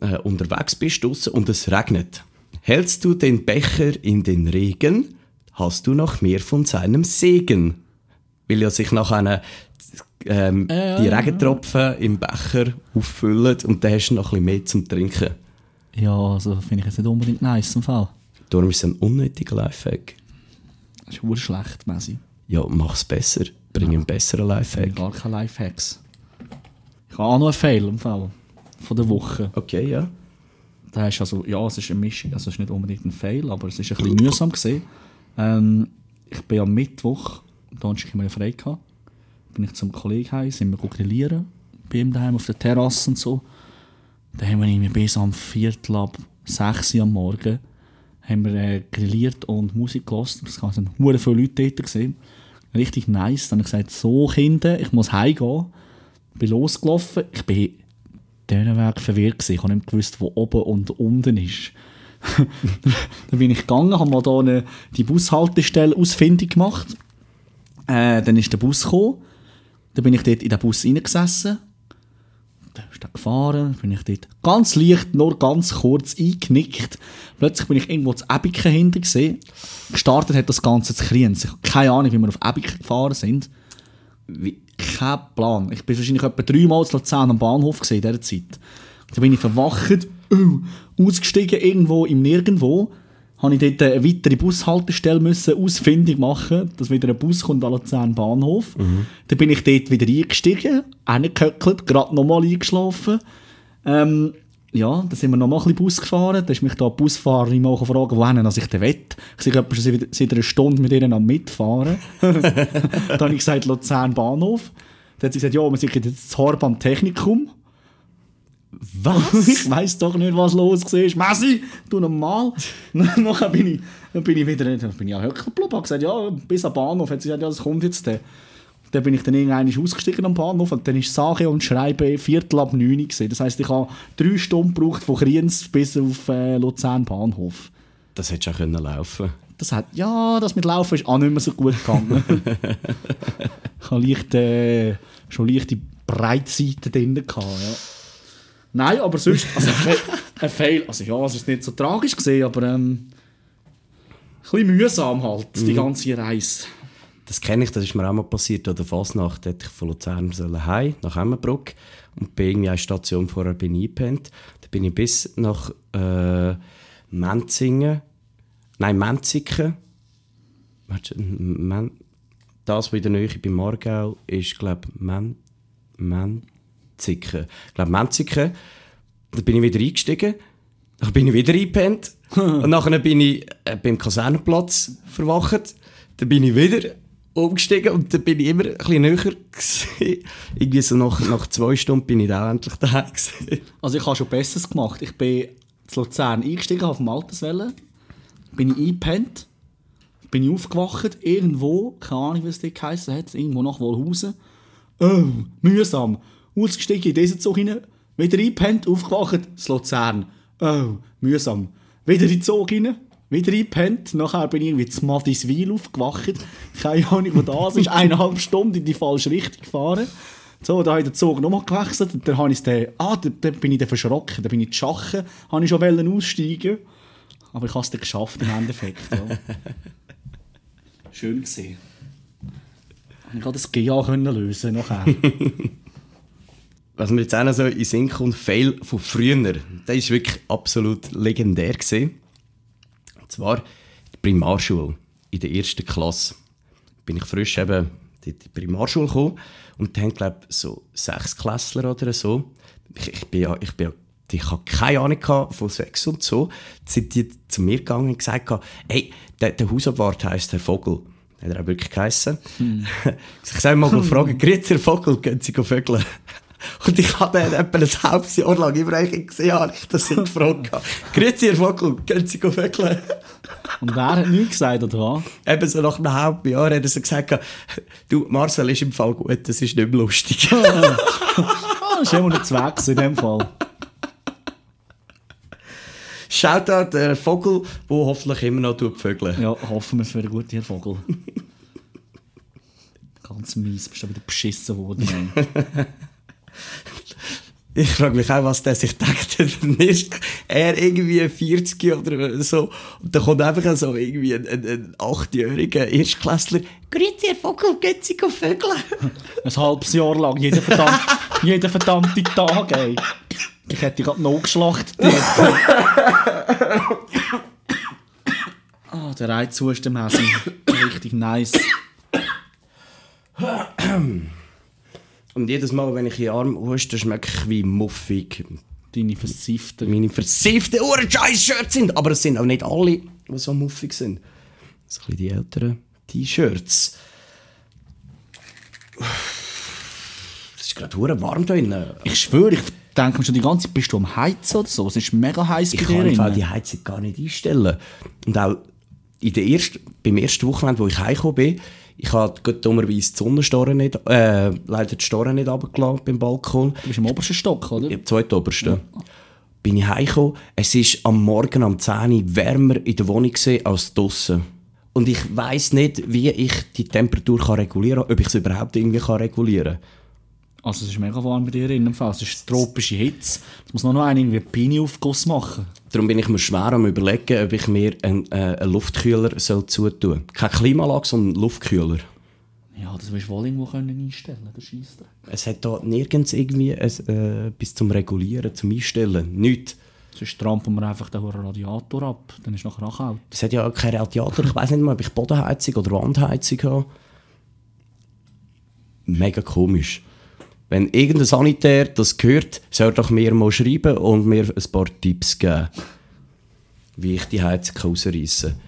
äh, unterwegs bist draussen und es regnet, Hältst du den Becher in den Regen, hast du noch mehr von seinem Segen. Weil ja sich nach einer ähm, Ja, die ja, Regentropfen im Becher auffüllen und dann hast du noch ein bisschen mehr zum Trinken. Ja, also finde ich jetzt nicht unbedingt nice im Fall. Darum ist es ein unnötiger Lifehack. Das ist schlecht, Messi. Ja, mach's besser. Bring einen besseren Lifehack. Gar keine Lifehacks. Ich habe auch noch einen Fail im Fall. Von der Woche. Okay, ja. Da ist also, ja, es ist eine Mischung, also es ist nicht unbedingt ein Fail, aber es ist ein bisschen mühsam gesehen. Ähm, ich bin am Mittwoch, Donnerstag immer frei gehabt, bin ich zum Kollegen heim, sind wir grillieren, bei ihm daheim auf der Terrasse und so. Da haben wir bis am Viertel ab 6 Uhr am Morgen haben wir, äh, grilliert und Musik gelassen. Es waren hure viele Leute dort. Gewesen. Richtig nice. Dann habe ich gesagt, so Kinder, ich muss heimgehen. Bin losgelaufen. Ich bin diesen Weg verwirrt gewesen. Ich habe nicht gewusst, wo oben und unten ist. dann bin ich gegangen, habe mal da eine, die Bushaltestelle ausfindig gemacht. Äh, dann ist der Bus gekommen. Dann bin ich dort in den Bus reingesessen. Dann ist er gefahren, bin ich dort ganz leicht, nur ganz kurz eingenickt. Plötzlich bin ich irgendwo zu Ebiken hinter gesehen. Gestartet hat das Ganze zu Kriens. Ich habe keine Ahnung, wie wir auf Ebiken gefahren sind. Wie, Kein Plan. Ich bin wahrscheinlich etwa dreimal zu Luzern am Bahnhof gesehen in dieser Zeit. Da bin ich verwacht, uh, ausgestiegen irgendwo im Nirgendwo. Habe ich dort eine weitere Bushaltestelle müssen ausfindig machen, dass wieder ein Bus kommt an Luzern Bahnhof. Dann bin ich dort wieder eingestiegen, reingehöckelt, gerade nochmal eingeschlafen. Ähm, ja, dann sind wir noch mal ein bisschen Bus gefahren. Dann ist mich da die Busfahrerin mal gefragt, wohin ich denn will. Ich sehe etwa schon seit einer Stunde mit ihnen am Mitfahren. dann habe ich gesagt, Luzern Bahnhof. Dann hat sie gesagt, ja, wir sind jetzt das Horban Technikum. Was? ich weiss doch nicht, was los war. Messi, du normal. Nachher bin ich, dann bin ich wieder dann bin ich an Höckel geblieben. habe gesagt, ja, bis am Bahnhof. Hat sie gesagt, ja, das kommt jetzt. Dann, dann bin ich dann irgendwann ausgestiegen am Bahnhof und dann ist Sache und Schreiben Viertel ab 9 Uhr. gewesen. Das heisst, ich habe drei Stunden gebraucht von Kriens bis auf äh, Luzern Bahnhof. Das hättest du auch können laufen Das hat, ja, das mit Laufen ist auch nicht mehr so gut gegangen. ich habe leicht, äh, schon leichte Breitseite drin gehabt, ja. Nein, aber sonst, also ein Fail, also ja, es ist nicht so tragisch gesehen, aber ähm, ein bisschen mühsam halt, die ganze Reise. Das kenne ich, das ist mir auch mal passiert an der Fasnacht. Hätte ich von Luzern sollen heim, nach Emmenbruck und bei irgendwie einer Station vorher bin eingepennt. Da bin ich bis nach äh, Menzingen, nein, Menziken. Warte, Men das, was in der Nähe bei Margau ist, glaube ich, Men Menziken. Ich glaube, Menziken. Da bin ich wieder eingestiegen. Dann bin ich wieder eingepennt. und nachher bin ich äh, beim Kasernenplatz verwacht. Dann bin ich wieder umgestiegen und dann bin ich immer ein bisschen näher gewesen. Irgendwie so nach, nach zwei Stunden bin ich dann auch endlich gewesen. Also ich habe schon Besseres gemacht. Ich bin zu Luzern eingestiegen auf dem Alterswelle, bin ich eingepennt, bin ich aufgewacht, irgendwo, keine Ahnung, wie es dort geheissen hat, irgendwo nach Wohlhausen. Oh, mühsam. Ausgestiegen in diesen Zug hinein, wieder eingepennt, aufgewacht, zu Luzern. Oh, mühsam. Wieder in den Zug hinein, wieder eingepennt, nachher bin ich irgendwie zu Madiswil aufgewacht. Keine Ahnung, wo das ist, eineinhalb Stunden in die falsche Richtung gefahren. So, da habe ich den Zug nochmal gewechselt und dann habe ich den, ah, da, da bin ich dann verschrocken, da bin ich zu Schachen, habe ich schon wollen aussteigen aber ich habe es dann geschafft im Endeffekt. Ja. Schön gesehen. Ich konnte das GA lösen nachher. Was mir jetzt auch noch so in Sinn kommt, Fail von früher, der ist wirklich absolut legendär gewesen. Und zwar der Primarschule, in der ersten Klasse. Bin ich frisch eben in die Primarschule gekommen und dann glaube ich so sechs Klässler oder so. Ich, ich bin ja, ich bin ja ich hatte keine Ahnung von Sex und so. Sind die zu mir gegangen und gesagt, hey, der, der Hausabwart heisst Herr Vogel. Hat er auch wirklich geheissen. Ich sage mal, fragen, grüezi Herr Vogel, gehen Sie vögeln? Und ich habe dann etwa ein halbes Jahr lang immer eigentlich gesehen, habe ich das gefragt. Grüezi Herr Vogel, gehen Sie vögeln? Und wer hat nichts gesagt, oder was? Eben so nach einem halben Jahr hat er so gesagt, du, Marcel ist im Fall gut, das ist nicht mehr lustig. Ah, das ist immer nicht wechseln in dem Fall. Shoutout der Vogel, der hoffentlich immer noch vögeln. Ja, hoffen wir, es wäre gut, Herr Vogel. Ganz mies, bist du wieder beschissen worden. Ich frage mich auch, was der sich denkt. Dann ist er irgendwie 40 oder so. Und dann kommt einfach so irgendwie ein, ein, ein 8-jähriger Erstklässler. Grüezi, Herr Vogel, geht Sie Vögeln? Ein halbes Jahr lang, jeden verdammten, jeden verdammten Tag, ey. Ich hätte gerade noch geschlachtet. Ah, der Reizzustand im Häschen. Richtig nice. Und jedes Mal, wenn ich in den Arm huste, schmecke ich wie muffig. Deine versifften. Meine versifften Uhren-Scheiß-Shirts sind. Aber es sind auch nicht alle, die so muffig sind. So ein bisschen die älteren T-Shirts. Es ist gerade hure warm da drinnen. Ich schwöre, ich denke mir schon die ganze Zeit, bist du am Heizen oder so? Es ist mega heiß Ich bei kann dir. Fall innen. die Heizung gar nicht einstellen. Und auch in der ersten, beim ersten Wochenende, wo ich heimgekommen bin, ich habe dummerweise die Sonnenstoren nicht, äh, leider die Storen nicht runtergelassen beim Balkon. Du bist im obersten Stock, oder? Im zweitobersten. Bin ich heimgekommen. Es ist am Morgen um 10 Uhr wärmer in der Wohnung gewesen als draussen. Und ich weiss nicht, wie ich die Temperatur kann regulieren kann, ob ich es überhaupt irgendwie kann regulieren kann. Also es ist mega warm bei dir innen im Fall. Es ist tropische Hitze. Es muss noch einen irgendwie Pini-Aufguss machen. Darum bin ich mir schwer am überlegen, ob ich mir einen, äh, einen Luftkühler soll zutun soll. Keine Klimaanlage, sondern einen Luftkühler. Ja, das wirst du wohl irgendwo können einstellen der Scheissdreck. Es hat da nirgends irgendwie ein, äh, bis zum Regulieren, zum Einstellen. Nichts. Sonst trampeln wir einfach den Radiator ab. Dann ist nachher auch kalt. Es hat ja auch keinen Radiator. Ich weiß nicht mal, ob ich Bodenheizung oder Wandheizung habe. Mega komisch. Wenn irgendein Sanitär das hört, soll doch mir mal schreiben und mir ein paar Tipps geben, wie ich die Heizung rausreißen kann.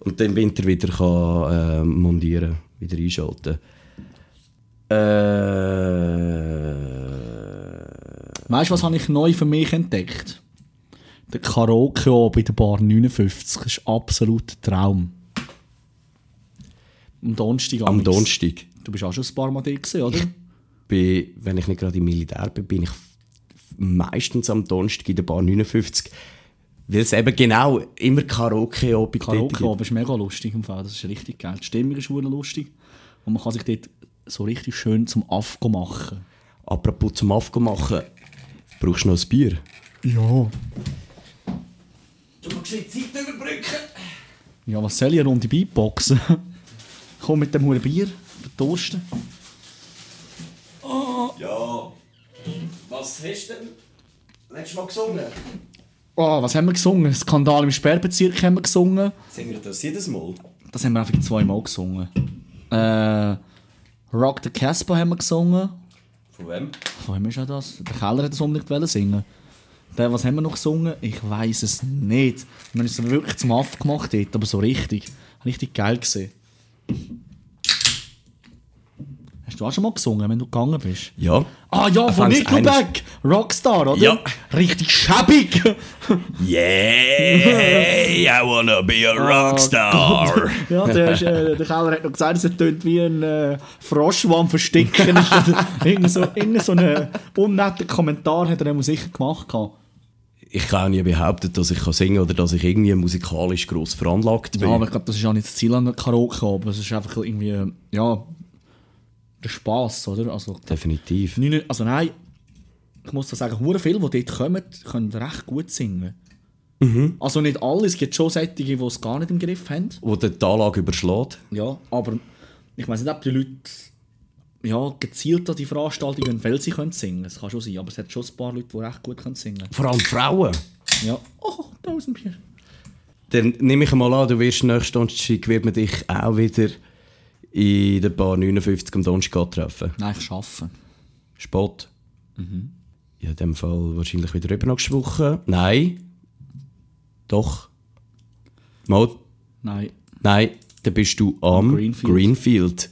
Und den Winter wieder kann, äh, montieren, wieder einschalten. Äh, Weißt du, was habe ich neu für mich entdeckt? Der Karaoke bei der Bar 59. Das ist absolut ein Traum. Am Donnerstag. am. Donnerstag. Du bist auch schon ein paar Mal da oder? Bin, wenn ich nicht gerade im Militär bin, bin ich meistens am Donnerstag in der Bar 59. Weil es eben genau immer Karaoke auch bei Karaoke aber ist mega lustig im Fall. Das ist richtig geil. Die Stimmung ist lustig. Und man kann sich dort so richtig schön zum Afgo machen. Apropos zum Afgo machen, brauchst du noch ein Bier? Ja. Du musst die Zeit überbrücken. Ja, was soll ich eine Runde Beatboxen? Komm mit dem hohen Bier, verdursten. Ja. Was hast du denn letztes Mal gesungen? Oh, was haben wir gesungen? Skandal im Sperrbezirk haben wir gesungen. Singen wir das jedes Mal? Das haben wir einfach zweimal gesungen. Äh, Rock the Casper haben wir gesungen. Von wem? Von wem ist ja das? Der Keller hat das unbedingt wollen singen. Der, was haben wir noch gesungen? Ich weiß es nicht. Wir haben es wirklich zum Aff gemacht dort, aber so richtig. Richtig geil gesehen. Hast du auch schon mal gesungen, wenn du gegangen bist? Ja. Ah ja, von Nickelback! Rockstar, oder? Ja. Richtig schäbig! Yeah, I wanna be a rockstar. ja, der, ist, äh, der Keller hat noch gesagt, es tönt wie ein äh, Frosch, der am Versticken ist. irgend so, irgend so einen unnetten Kommentar hat er ihm sicher gemacht. gehabt. ich kann auch nie behaupten, dass ich kann singen oder dass ich irgendwie musikalisch gross veranlagt bin. Ja, aber ich glaube, das ist auch nicht das Ziel an der Karaoke, aber es ist einfach irgendwie, äh, ja, der Spass, oder? Also, Definitiv. nein, also nein, ich muss da sagen, hure viele, die dort kommen, können recht gut singen. Also nicht alle, es gibt schon solche, die es gar nicht im Griff haben. Wo die Anlage überschlägt. Ja, aber ich weiß nicht, ob die Leute ja, gezielt an die Veranstaltung gehen, weil sie können singen Das kann schon sein, aber es hat schon ein paar Leute, die recht gut können singen Vor allem Frauen. Ja. Oh, tausend Bier. Dann nehme ich mal an, du wirst nächsten Donnerstag wird man dich auch wieder in der Bar 59 am Donnerstag treffen. Nein, ich arbeite. Sport. Ja, in dem Fall wahrscheinlich wieder übernächste Woche. Nein. Doch. Mal. Nein. Nein, dann bist du am Greenfield. Greenfield.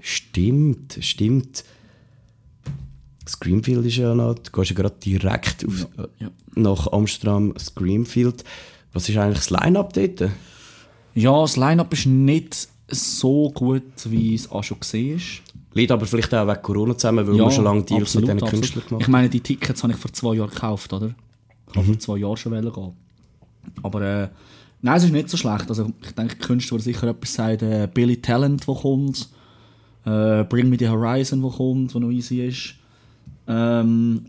Stimmt, stimmt. Das Greenfield ist ja noch, du gehst ja gerade direkt auf, ja. nach Amsterdam, das Greenfield. Was ist eigentlich das Line-Up dort? Ja, das Line-Up ist nicht so gut, wie es auch schon gesehen ist. Liegt aber vielleicht auch wegen Corona zusammen, weil man schon lange Deals mit diesen Künstlern gemacht Ich meine, die Tickets habe ich vor zwei Jahren gekauft, oder? Ich habe vor zwei Jahren schon gehen. Aber äh, nein, es ist nicht so schlecht. Also, ich denke, Künstler die sicher etwas sagen. Äh, Billy Talent, der kommt. Äh, Bring Me The Horizon, der kommt, der noch easy ist. Ähm,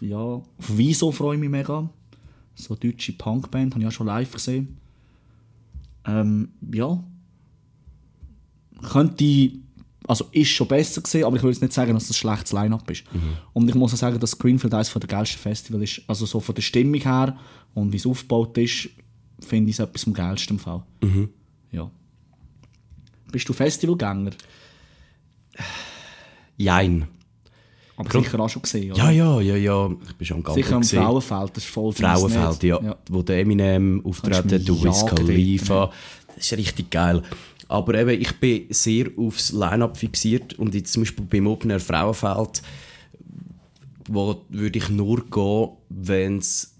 ja, auf Wieso freue ich mich mega. So eine deutsche Punkband, habe ich auch schon live gesehen. Ähm, ja. Könnte, also ist schon besser gesehen, aber ich würde jetzt nicht sagen, dass das ein schlechtes Line-Up ist. Und ich muss auch sagen, dass Greenfield eines der geilsten Festivals ist. Also so von der Stimmung her und wie es aufgebaut ist, finde ich es etwas vom geilsten im Fall. Ja. Bist du Festivalgänger? Jein. Aber Grund- sicher auch schon gesehen, oder? Ja, ja, ja, ja. Ich bin schon am Sicher am. Frauenfeld, das ist voll Frauenfeld, nicht. ja, Wo der Eminem auftreten, du Wiz Khalifa. Das ist richtig geil. Aber eben, ich bin sehr aufs Line-Up fixiert und jetzt zum Beispiel beim Open Air Frauenfeld, wo würde ich nur gehen, wenn es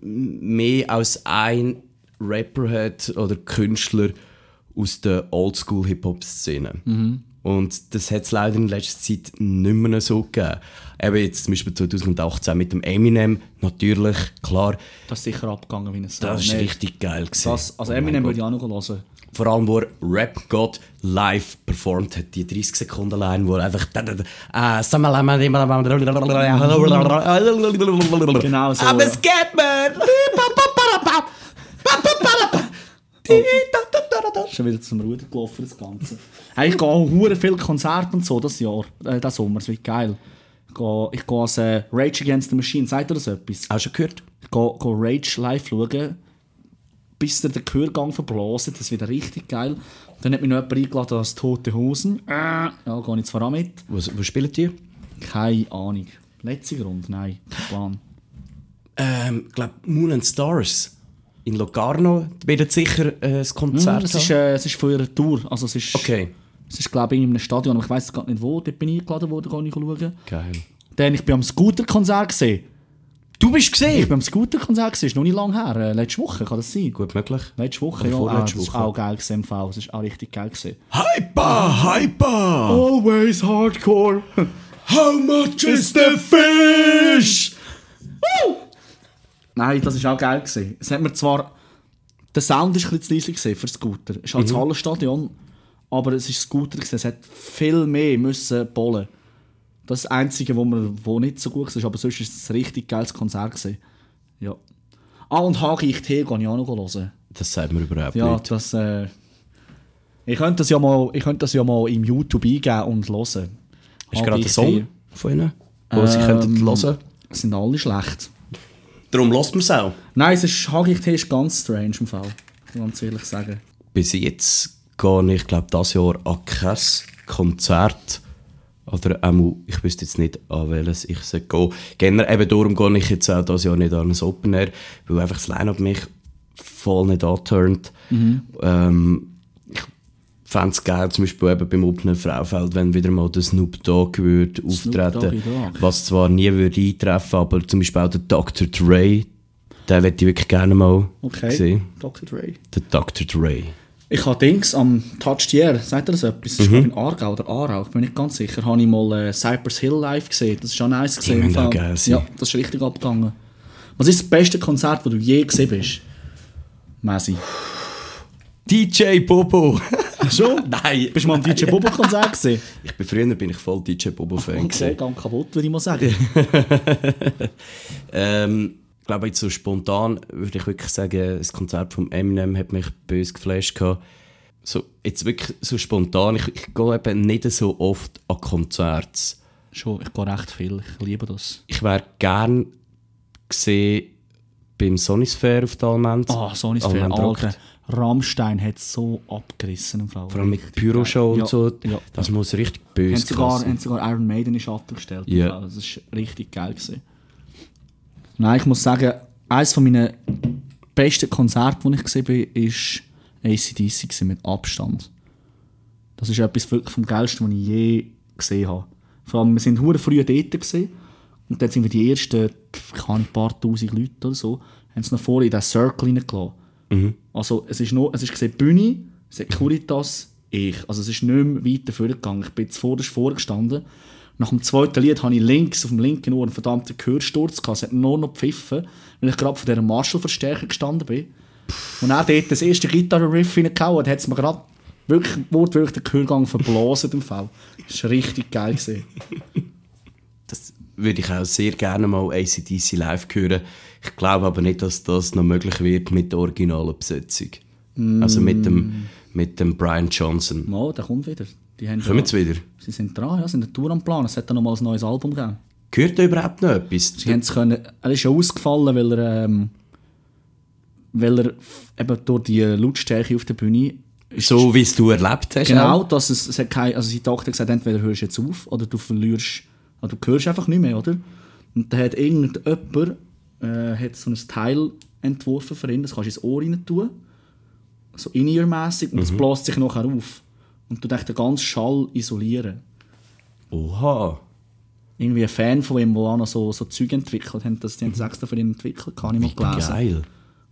mehr als ein Rapper hat oder Künstler aus der Oldschool-Hip-Hop-Szene. Und das hat es leider in letzter Zeit nicht mehr so gegeben. Eben jetzt zum Beispiel 2018 mit dem Eminem, natürlich, klar, Das ist sicher abgegangen wie ein Sau. das war Nee, richtig geil. Gewesen. Das, also Oh Eminem Gott. würde ich auch noch hören. Vor allem, wo er Rap God live performt hat, die 30 Sekunden Line, wo er einfach. Äh, Genau so, I'm ja. a Scatman! Schon wieder zum Ruder gelaufen, das Ganze. Hey, ich gehe auch viele Konzerte und so das Jahr, äh, das Sommer, das wird geil. Ich gehe, ich gehe als äh, Rage Against the Machine, sagt ihr das etwas? Auch schon gehört? Ich gehe, gehe Rage live schauen, bis der den Gehörgang verblasen, das wird richtig geil. Dann hat mich noch jemand eingeladen als Tote Hosen. Äh, ja, gehe ich zwar auch mit. Wo, wo spielen die? Keine Ahnung. Letzter Grund? Nein, kein Plan. Ähm, ich glaube, Moon and Stars. In Locarno wird sicher äh, ein Konzert es, ist, äh, es ist von ihrer Tour. Also es ist, Okay, es ist glaube ich, in einem Stadion, aber ich weiß gar nicht wo. Dort bin ich eingeladen worden, kann ich schauen. geil. Dann, ich bin am Scooter-Konzert gesehen. Du bist Ich gesehen? bin am Scooter-Konzert gesehen, ist noch nicht lange her. Äh, letzte Woche, kann das sein? Gut möglich. Letzte Woche, ja. ah, das Woche. ist auch geil gesehen im Fall. Das ist auch richtig geil gesehen. Hyper, hyper! Always hardcore. How much is the fish? Nein, das ist auch geil gesehen. Es hat mir zwar... Der Sound ist ein bisschen zu leise gewesen für Scooter. Es ist halt das Hallenstadion, aber es ist Scooter gewesen. Es hat viel mehr müssen bollen. Das ist das Einzige, wo, mir, wo nicht so gut war, aber sonst ist es ein richtig geiles Konzert gewesen. Ja. Ah, und Hagi ich Tee kann ich auch noch hören. Das sagt mir überhaupt Ja, nicht. das... Äh, ich könnte das ja mal, ich könnte das ja mal im YouTube eingeben und hören. Ist gerade ein ich Song von ihnen, wo sie könnten hören? Sind alle schlecht. Darum lässt man es auch. Nein, es ist, Hagig ist ganz strange im Fall. Ich ganz ehrlich sagen. Bis jetzt gehe ich, glaube dieses Jahr an kein Konzert. Oder einmal, ich wüsste jetzt nicht, an welches ich gehen. Generell, eben darum gehe ich jetzt auch dieses Jahr nicht an ein Open Air, weil einfach das Line-Up mich voll nicht anturnt. Ähm, ich fände es geil, zum Beispiel eben beim Open Air Fraufeld, wenn wieder mal der Snoop Dogg würde auftreten. Doggy Dogg. Was zwar nie würde eintreffen, aber zum Beispiel auch der Dr. Dre, den würde ich wirklich gerne mal Okay. sehen. Dr. Dre. Der Dr. Dre. Ich habe Dings am Touch the Air, sagt ihr das etwas? Das Mhm. in Aargau oder Aarau, ich bin nicht ganz sicher. Habe ich mal äh, Cypress Hill live gesehen. Das ist schon nice gesehen. müssen Fall. auch geil sein. Ja, das ist richtig abgegangen. Was ist das beste Konzert, das du je gesehen bist? Messi. DJ Bobo. Schon? Nein. Bist du mal am DJ Bobo Konzert gesehen? Ich bin früher bin ich voll DJ Bobo Fan. Gewesen. ganz kaputt, würde ich mal sagen. Ähm, glaube jetzt so spontan würde ich wirklich sagen, das Konzert von Eminem hat mich böse geflasht gehabt. So jetzt wirklich so spontan. Ich, ich gehe eben nicht so oft an Konzerte. Schon, ich gehe recht viel. Ich liebe das. Ich wäre gern gesehen beim Sonisphere auf der Almend. Ah, Sony Sphere, Almend Rock. Alter. Rammstein hat so abgerissen im Fall. Vor allem mit Pyroshow geil. und so. Ja. Das muss richtig böse gewesen haben sogar Iron Maiden in Schatten gestellt. Ja. Das ist richtig geil. Gewesen. Nein, ich muss sagen, eines von meinen besten Konzerte, die ich gesehen habe, war ACDC mit Abstand. Das ist etwas wirklich vom Geilsten, was ich je gesehen habe. Vor allem, wir sind hure früh dort gewesen, und dann sind wir die ersten, ich ein paar tausend Leute oder so, haben sie noch vorne in diesen Circle reingelassen. Also es ist nur, es ist gesehen Bühne, Securitas, ich. Also es ist nicht mehr weiter vorgegangen. Ich bin zuvorderst vorgestanden. Nach dem zweiten Lied hatte ich links auf dem linken Ohr einen verdammten Gehörsturz. gehabt. Es hat nur noch gepfiffen, weil ich gerade von dieser Marshall-Verstärker gestanden bin. Und auch dort das erste Gitarre-Riff reingehauen hat, hat es mir gerade wirklich, wortwörtlich den Gehörgang verblasen im Fall. Das war richtig geil. Gewesen. Das, würde ich auch sehr gerne mal ACDC live hören. Ich glaube aber nicht, dass das noch möglich wird mit der originalen Besetzung. Also mit dem, mit dem Brian Johnson. Mal, der kommt wieder. Die haben Kommen sie wieder? Sie sind dran, ja, sind eine Tour am Plan. Es hat dann noch mal ein neues Album gegeben. Gehört da überhaupt noch etwas? Sie haben es können, er ist ja ausgefallen, weil er, ähm, weil er eben durch die Lautstärke auf der Bühne So wie es du erlebt hast? Genau, auch? dass es, es hat kein, also seine Tochter gesagt, entweder hörst du jetzt auf oder du verlierst, oder du hörst einfach nicht mehr, oder? Und dann hat irgendjemand äh, hat so ein Teil entworfen für ihn, das kannst du ins Ohr rein tun, so in-ear-mässig, und das bläst sich nachher auf. Und du den ganzen Schall isolieren. Oha. Irgendwie ein Fan von ihm, der auch noch so, so Zeug entwickelt hat, das, die haben das extra für ihn entwickelt, kann ich mal gelesen. Geil.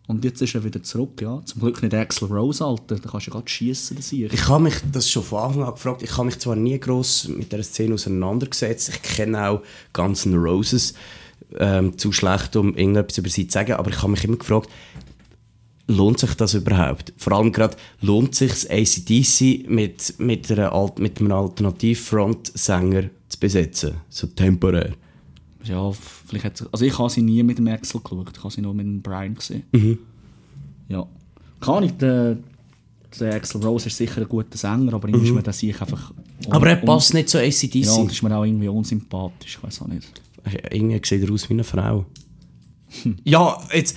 Und jetzt ist er wieder zurück, ja. Zum Glück nicht Axel Rose, Alter, da kannst du ja gerade schiessen, das ich. Ich habe mich das schon von Anfang an gefragt. Ich habe mich zwar nie gross mit der Szene auseinandergesetzt. Ich kenne auch Guns N' Roses ähm, zu schlecht, um irgendetwas über sie zu sagen. Aber ich habe mich immer gefragt, lohnt sich das überhaupt? Vor allem gerade, lohnt sich das ACDC mit, mit, einer, Alt- mit einem Alternativ-Frontsänger zu besetzen? So temporär. Ja, vielleicht hat also ich habe sie nie mit dem Axel geschaut, ich habe sie nur mit dem Brian gesehen. Mhm. Ja. Kann ich, der, der Axel Rose ist sicher ein guter Sänger, aber irgendwie ist mir das sich einfach... Mhm. Aber er passt nicht zu ACDC. Ja, und ist mir auch irgendwie unsympathisch, ich weiß auch nicht. Irgendwie sieht er aus wie eine Frau. Ja, jetzt...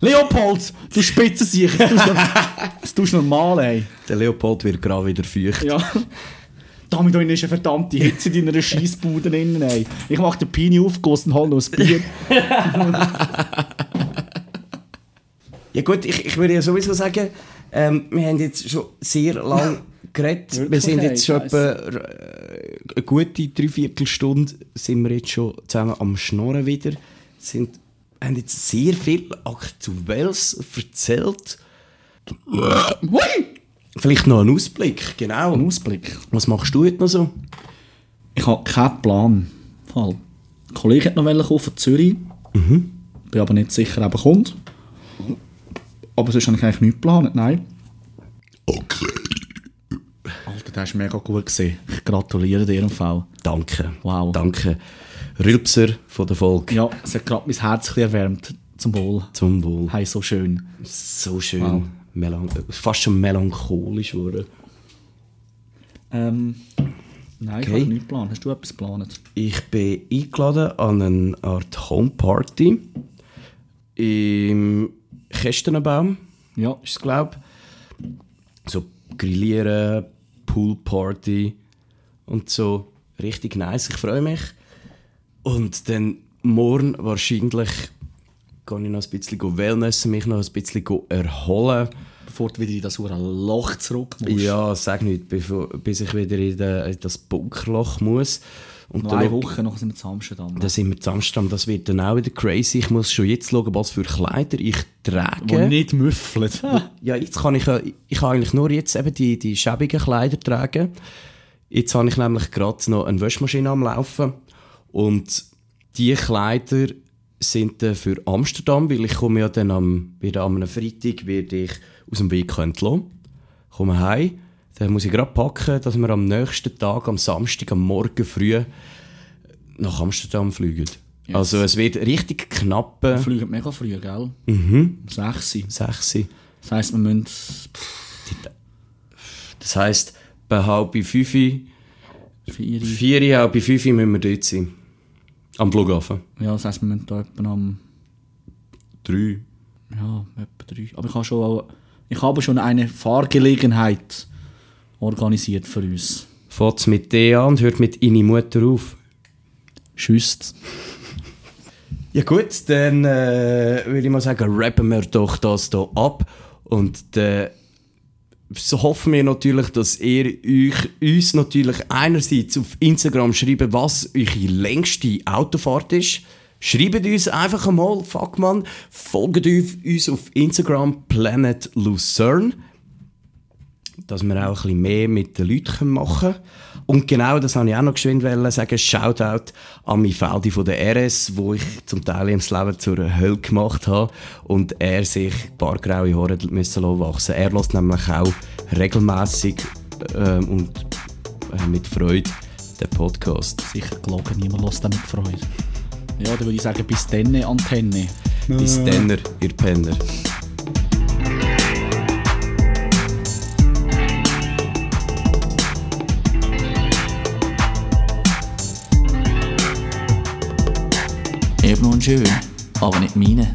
Leopold, du spitze sich, das tust du- normal, ey. Der Leopold wird gerade wieder feucht. Ja. Damit da ist eine verdammte Hitze in deiner Scheissbude drin, ey. Ich mach den Pini aufgossen und hol noch ein Bier. Ja gut, ich, ich würde ja sowieso sagen, ähm, wir haben jetzt schon sehr lang geredet. wir sind jetzt schon etwa äh, eine gute Dreiviertelstunde sind wir jetzt schon zusammen am Schnorren wieder. Sind, haben jetzt sehr viel Aktuelles erzählt. Vielleicht noch ein Ausblick, genau. Ein Ausblick. Was machst du heute noch so? Ich habe keinen Plan. Ein Kollege hat noch von Zürich. Mhm. Bin aber nicht sicher, ob er kommt. Aber sonst habe ich eigentlich nichts geplant, nein. Okay. Alter, der ist mega gut gesehen. Ich gratuliere dir im Fall. Danke. Wow. Danke. Rülpser von der Folge. Ja, es hat gerade mein Herz erwärmt. Zum Wohl. Zum Wohl. Hey, so schön. So schön. Wow. Melan fast schon melancholisch geworden. Ähm, nein, ich Okay. habe nichts geplant. Hast du etwas geplant? Ich bin eingeladen an eine Art Homeparty im Kästenenbaum, Ja. ist es glaube So Grillieren, Poolparty und so. Richtig nice, ich freue mich. Und dann morgen wahrscheinlich gehe ich noch ein bisschen wellnessen, mich noch ein bisschen erholen. Bevor du wieder in das Loch zurück musst. Ja, sag nicht, bevor, bis ich wieder in, den, in das Bunkerloch muss. Und Noch eine noch- Woche, nachher sind wir zu Amsterdam. Dann sind wir zu Amsterdam, das wird dann auch wieder crazy. Ich muss schon jetzt schauen, was für Kleider ich trage. nicht müffelt. Ja, jetzt kann ich, ich kann eigentlich nur jetzt eben die, die schäbigen Kleider tragen. Jetzt habe ich nämlich gerade noch eine Waschmaschine am Laufen. Und die Kleider sind dann für Amsterdam, weil ich komme ja dann am, wieder am einem Freitag werde ich aus dem Weg entlassen. Komme heim, dann muss ich gerade packen, dass wir am nächsten Tag, am Samstag, am Morgen früh nach Amsterdam fliegen. Also es wird richtig knapp. Wir fliegen mega früh, gell? Mhm. Um 6 Uhr. Sechsi. Das heisst, wir müssen... Das heisst, bei halb fünf, Vier, vier, halb fünf müssen wir dort sein. Am Flughafen. ja, das heisst, wir müssen da etwa am... Drei. Ja, etwa drei. Aber ich habe schon... auch- Ich habe schon eine Fahrgelegenheit organisiert für uns. Fährt's mit dir an und hört mit «Ine Mutter» auf. Schüsst. Ja gut, dann äh, würde ich mal sagen, rappen wir doch das hier ab. Und dann so hoffen wir natürlich, dass ihr euch, uns natürlich einerseits auf Instagram schreibt, was eure längste Autofahrt ist. Schreibt uns einfach einmal, fuck man, folgt uns auf Instagram Planet Lucerne, dass wir auch ein bisschen mehr mit den Leuten machen können. Und genau das wollte ich auch noch geschwind wollen sagen. Shoutout an mein Feldi von der RS, wo ich zum Teil im Leben zur Hölle gemacht habe und er sich ein paar graue Haare müssen wachsen. Er lässt nämlich auch regelmäßig ähm, und äh, mit Freude der Podcast. Sicher gelogen, niemand lässt den mit Freude. Ja, dann würde ich sagen, bis dann, Antenne. Bis dann, ihr Penner. Eben schön, aber nicht meine.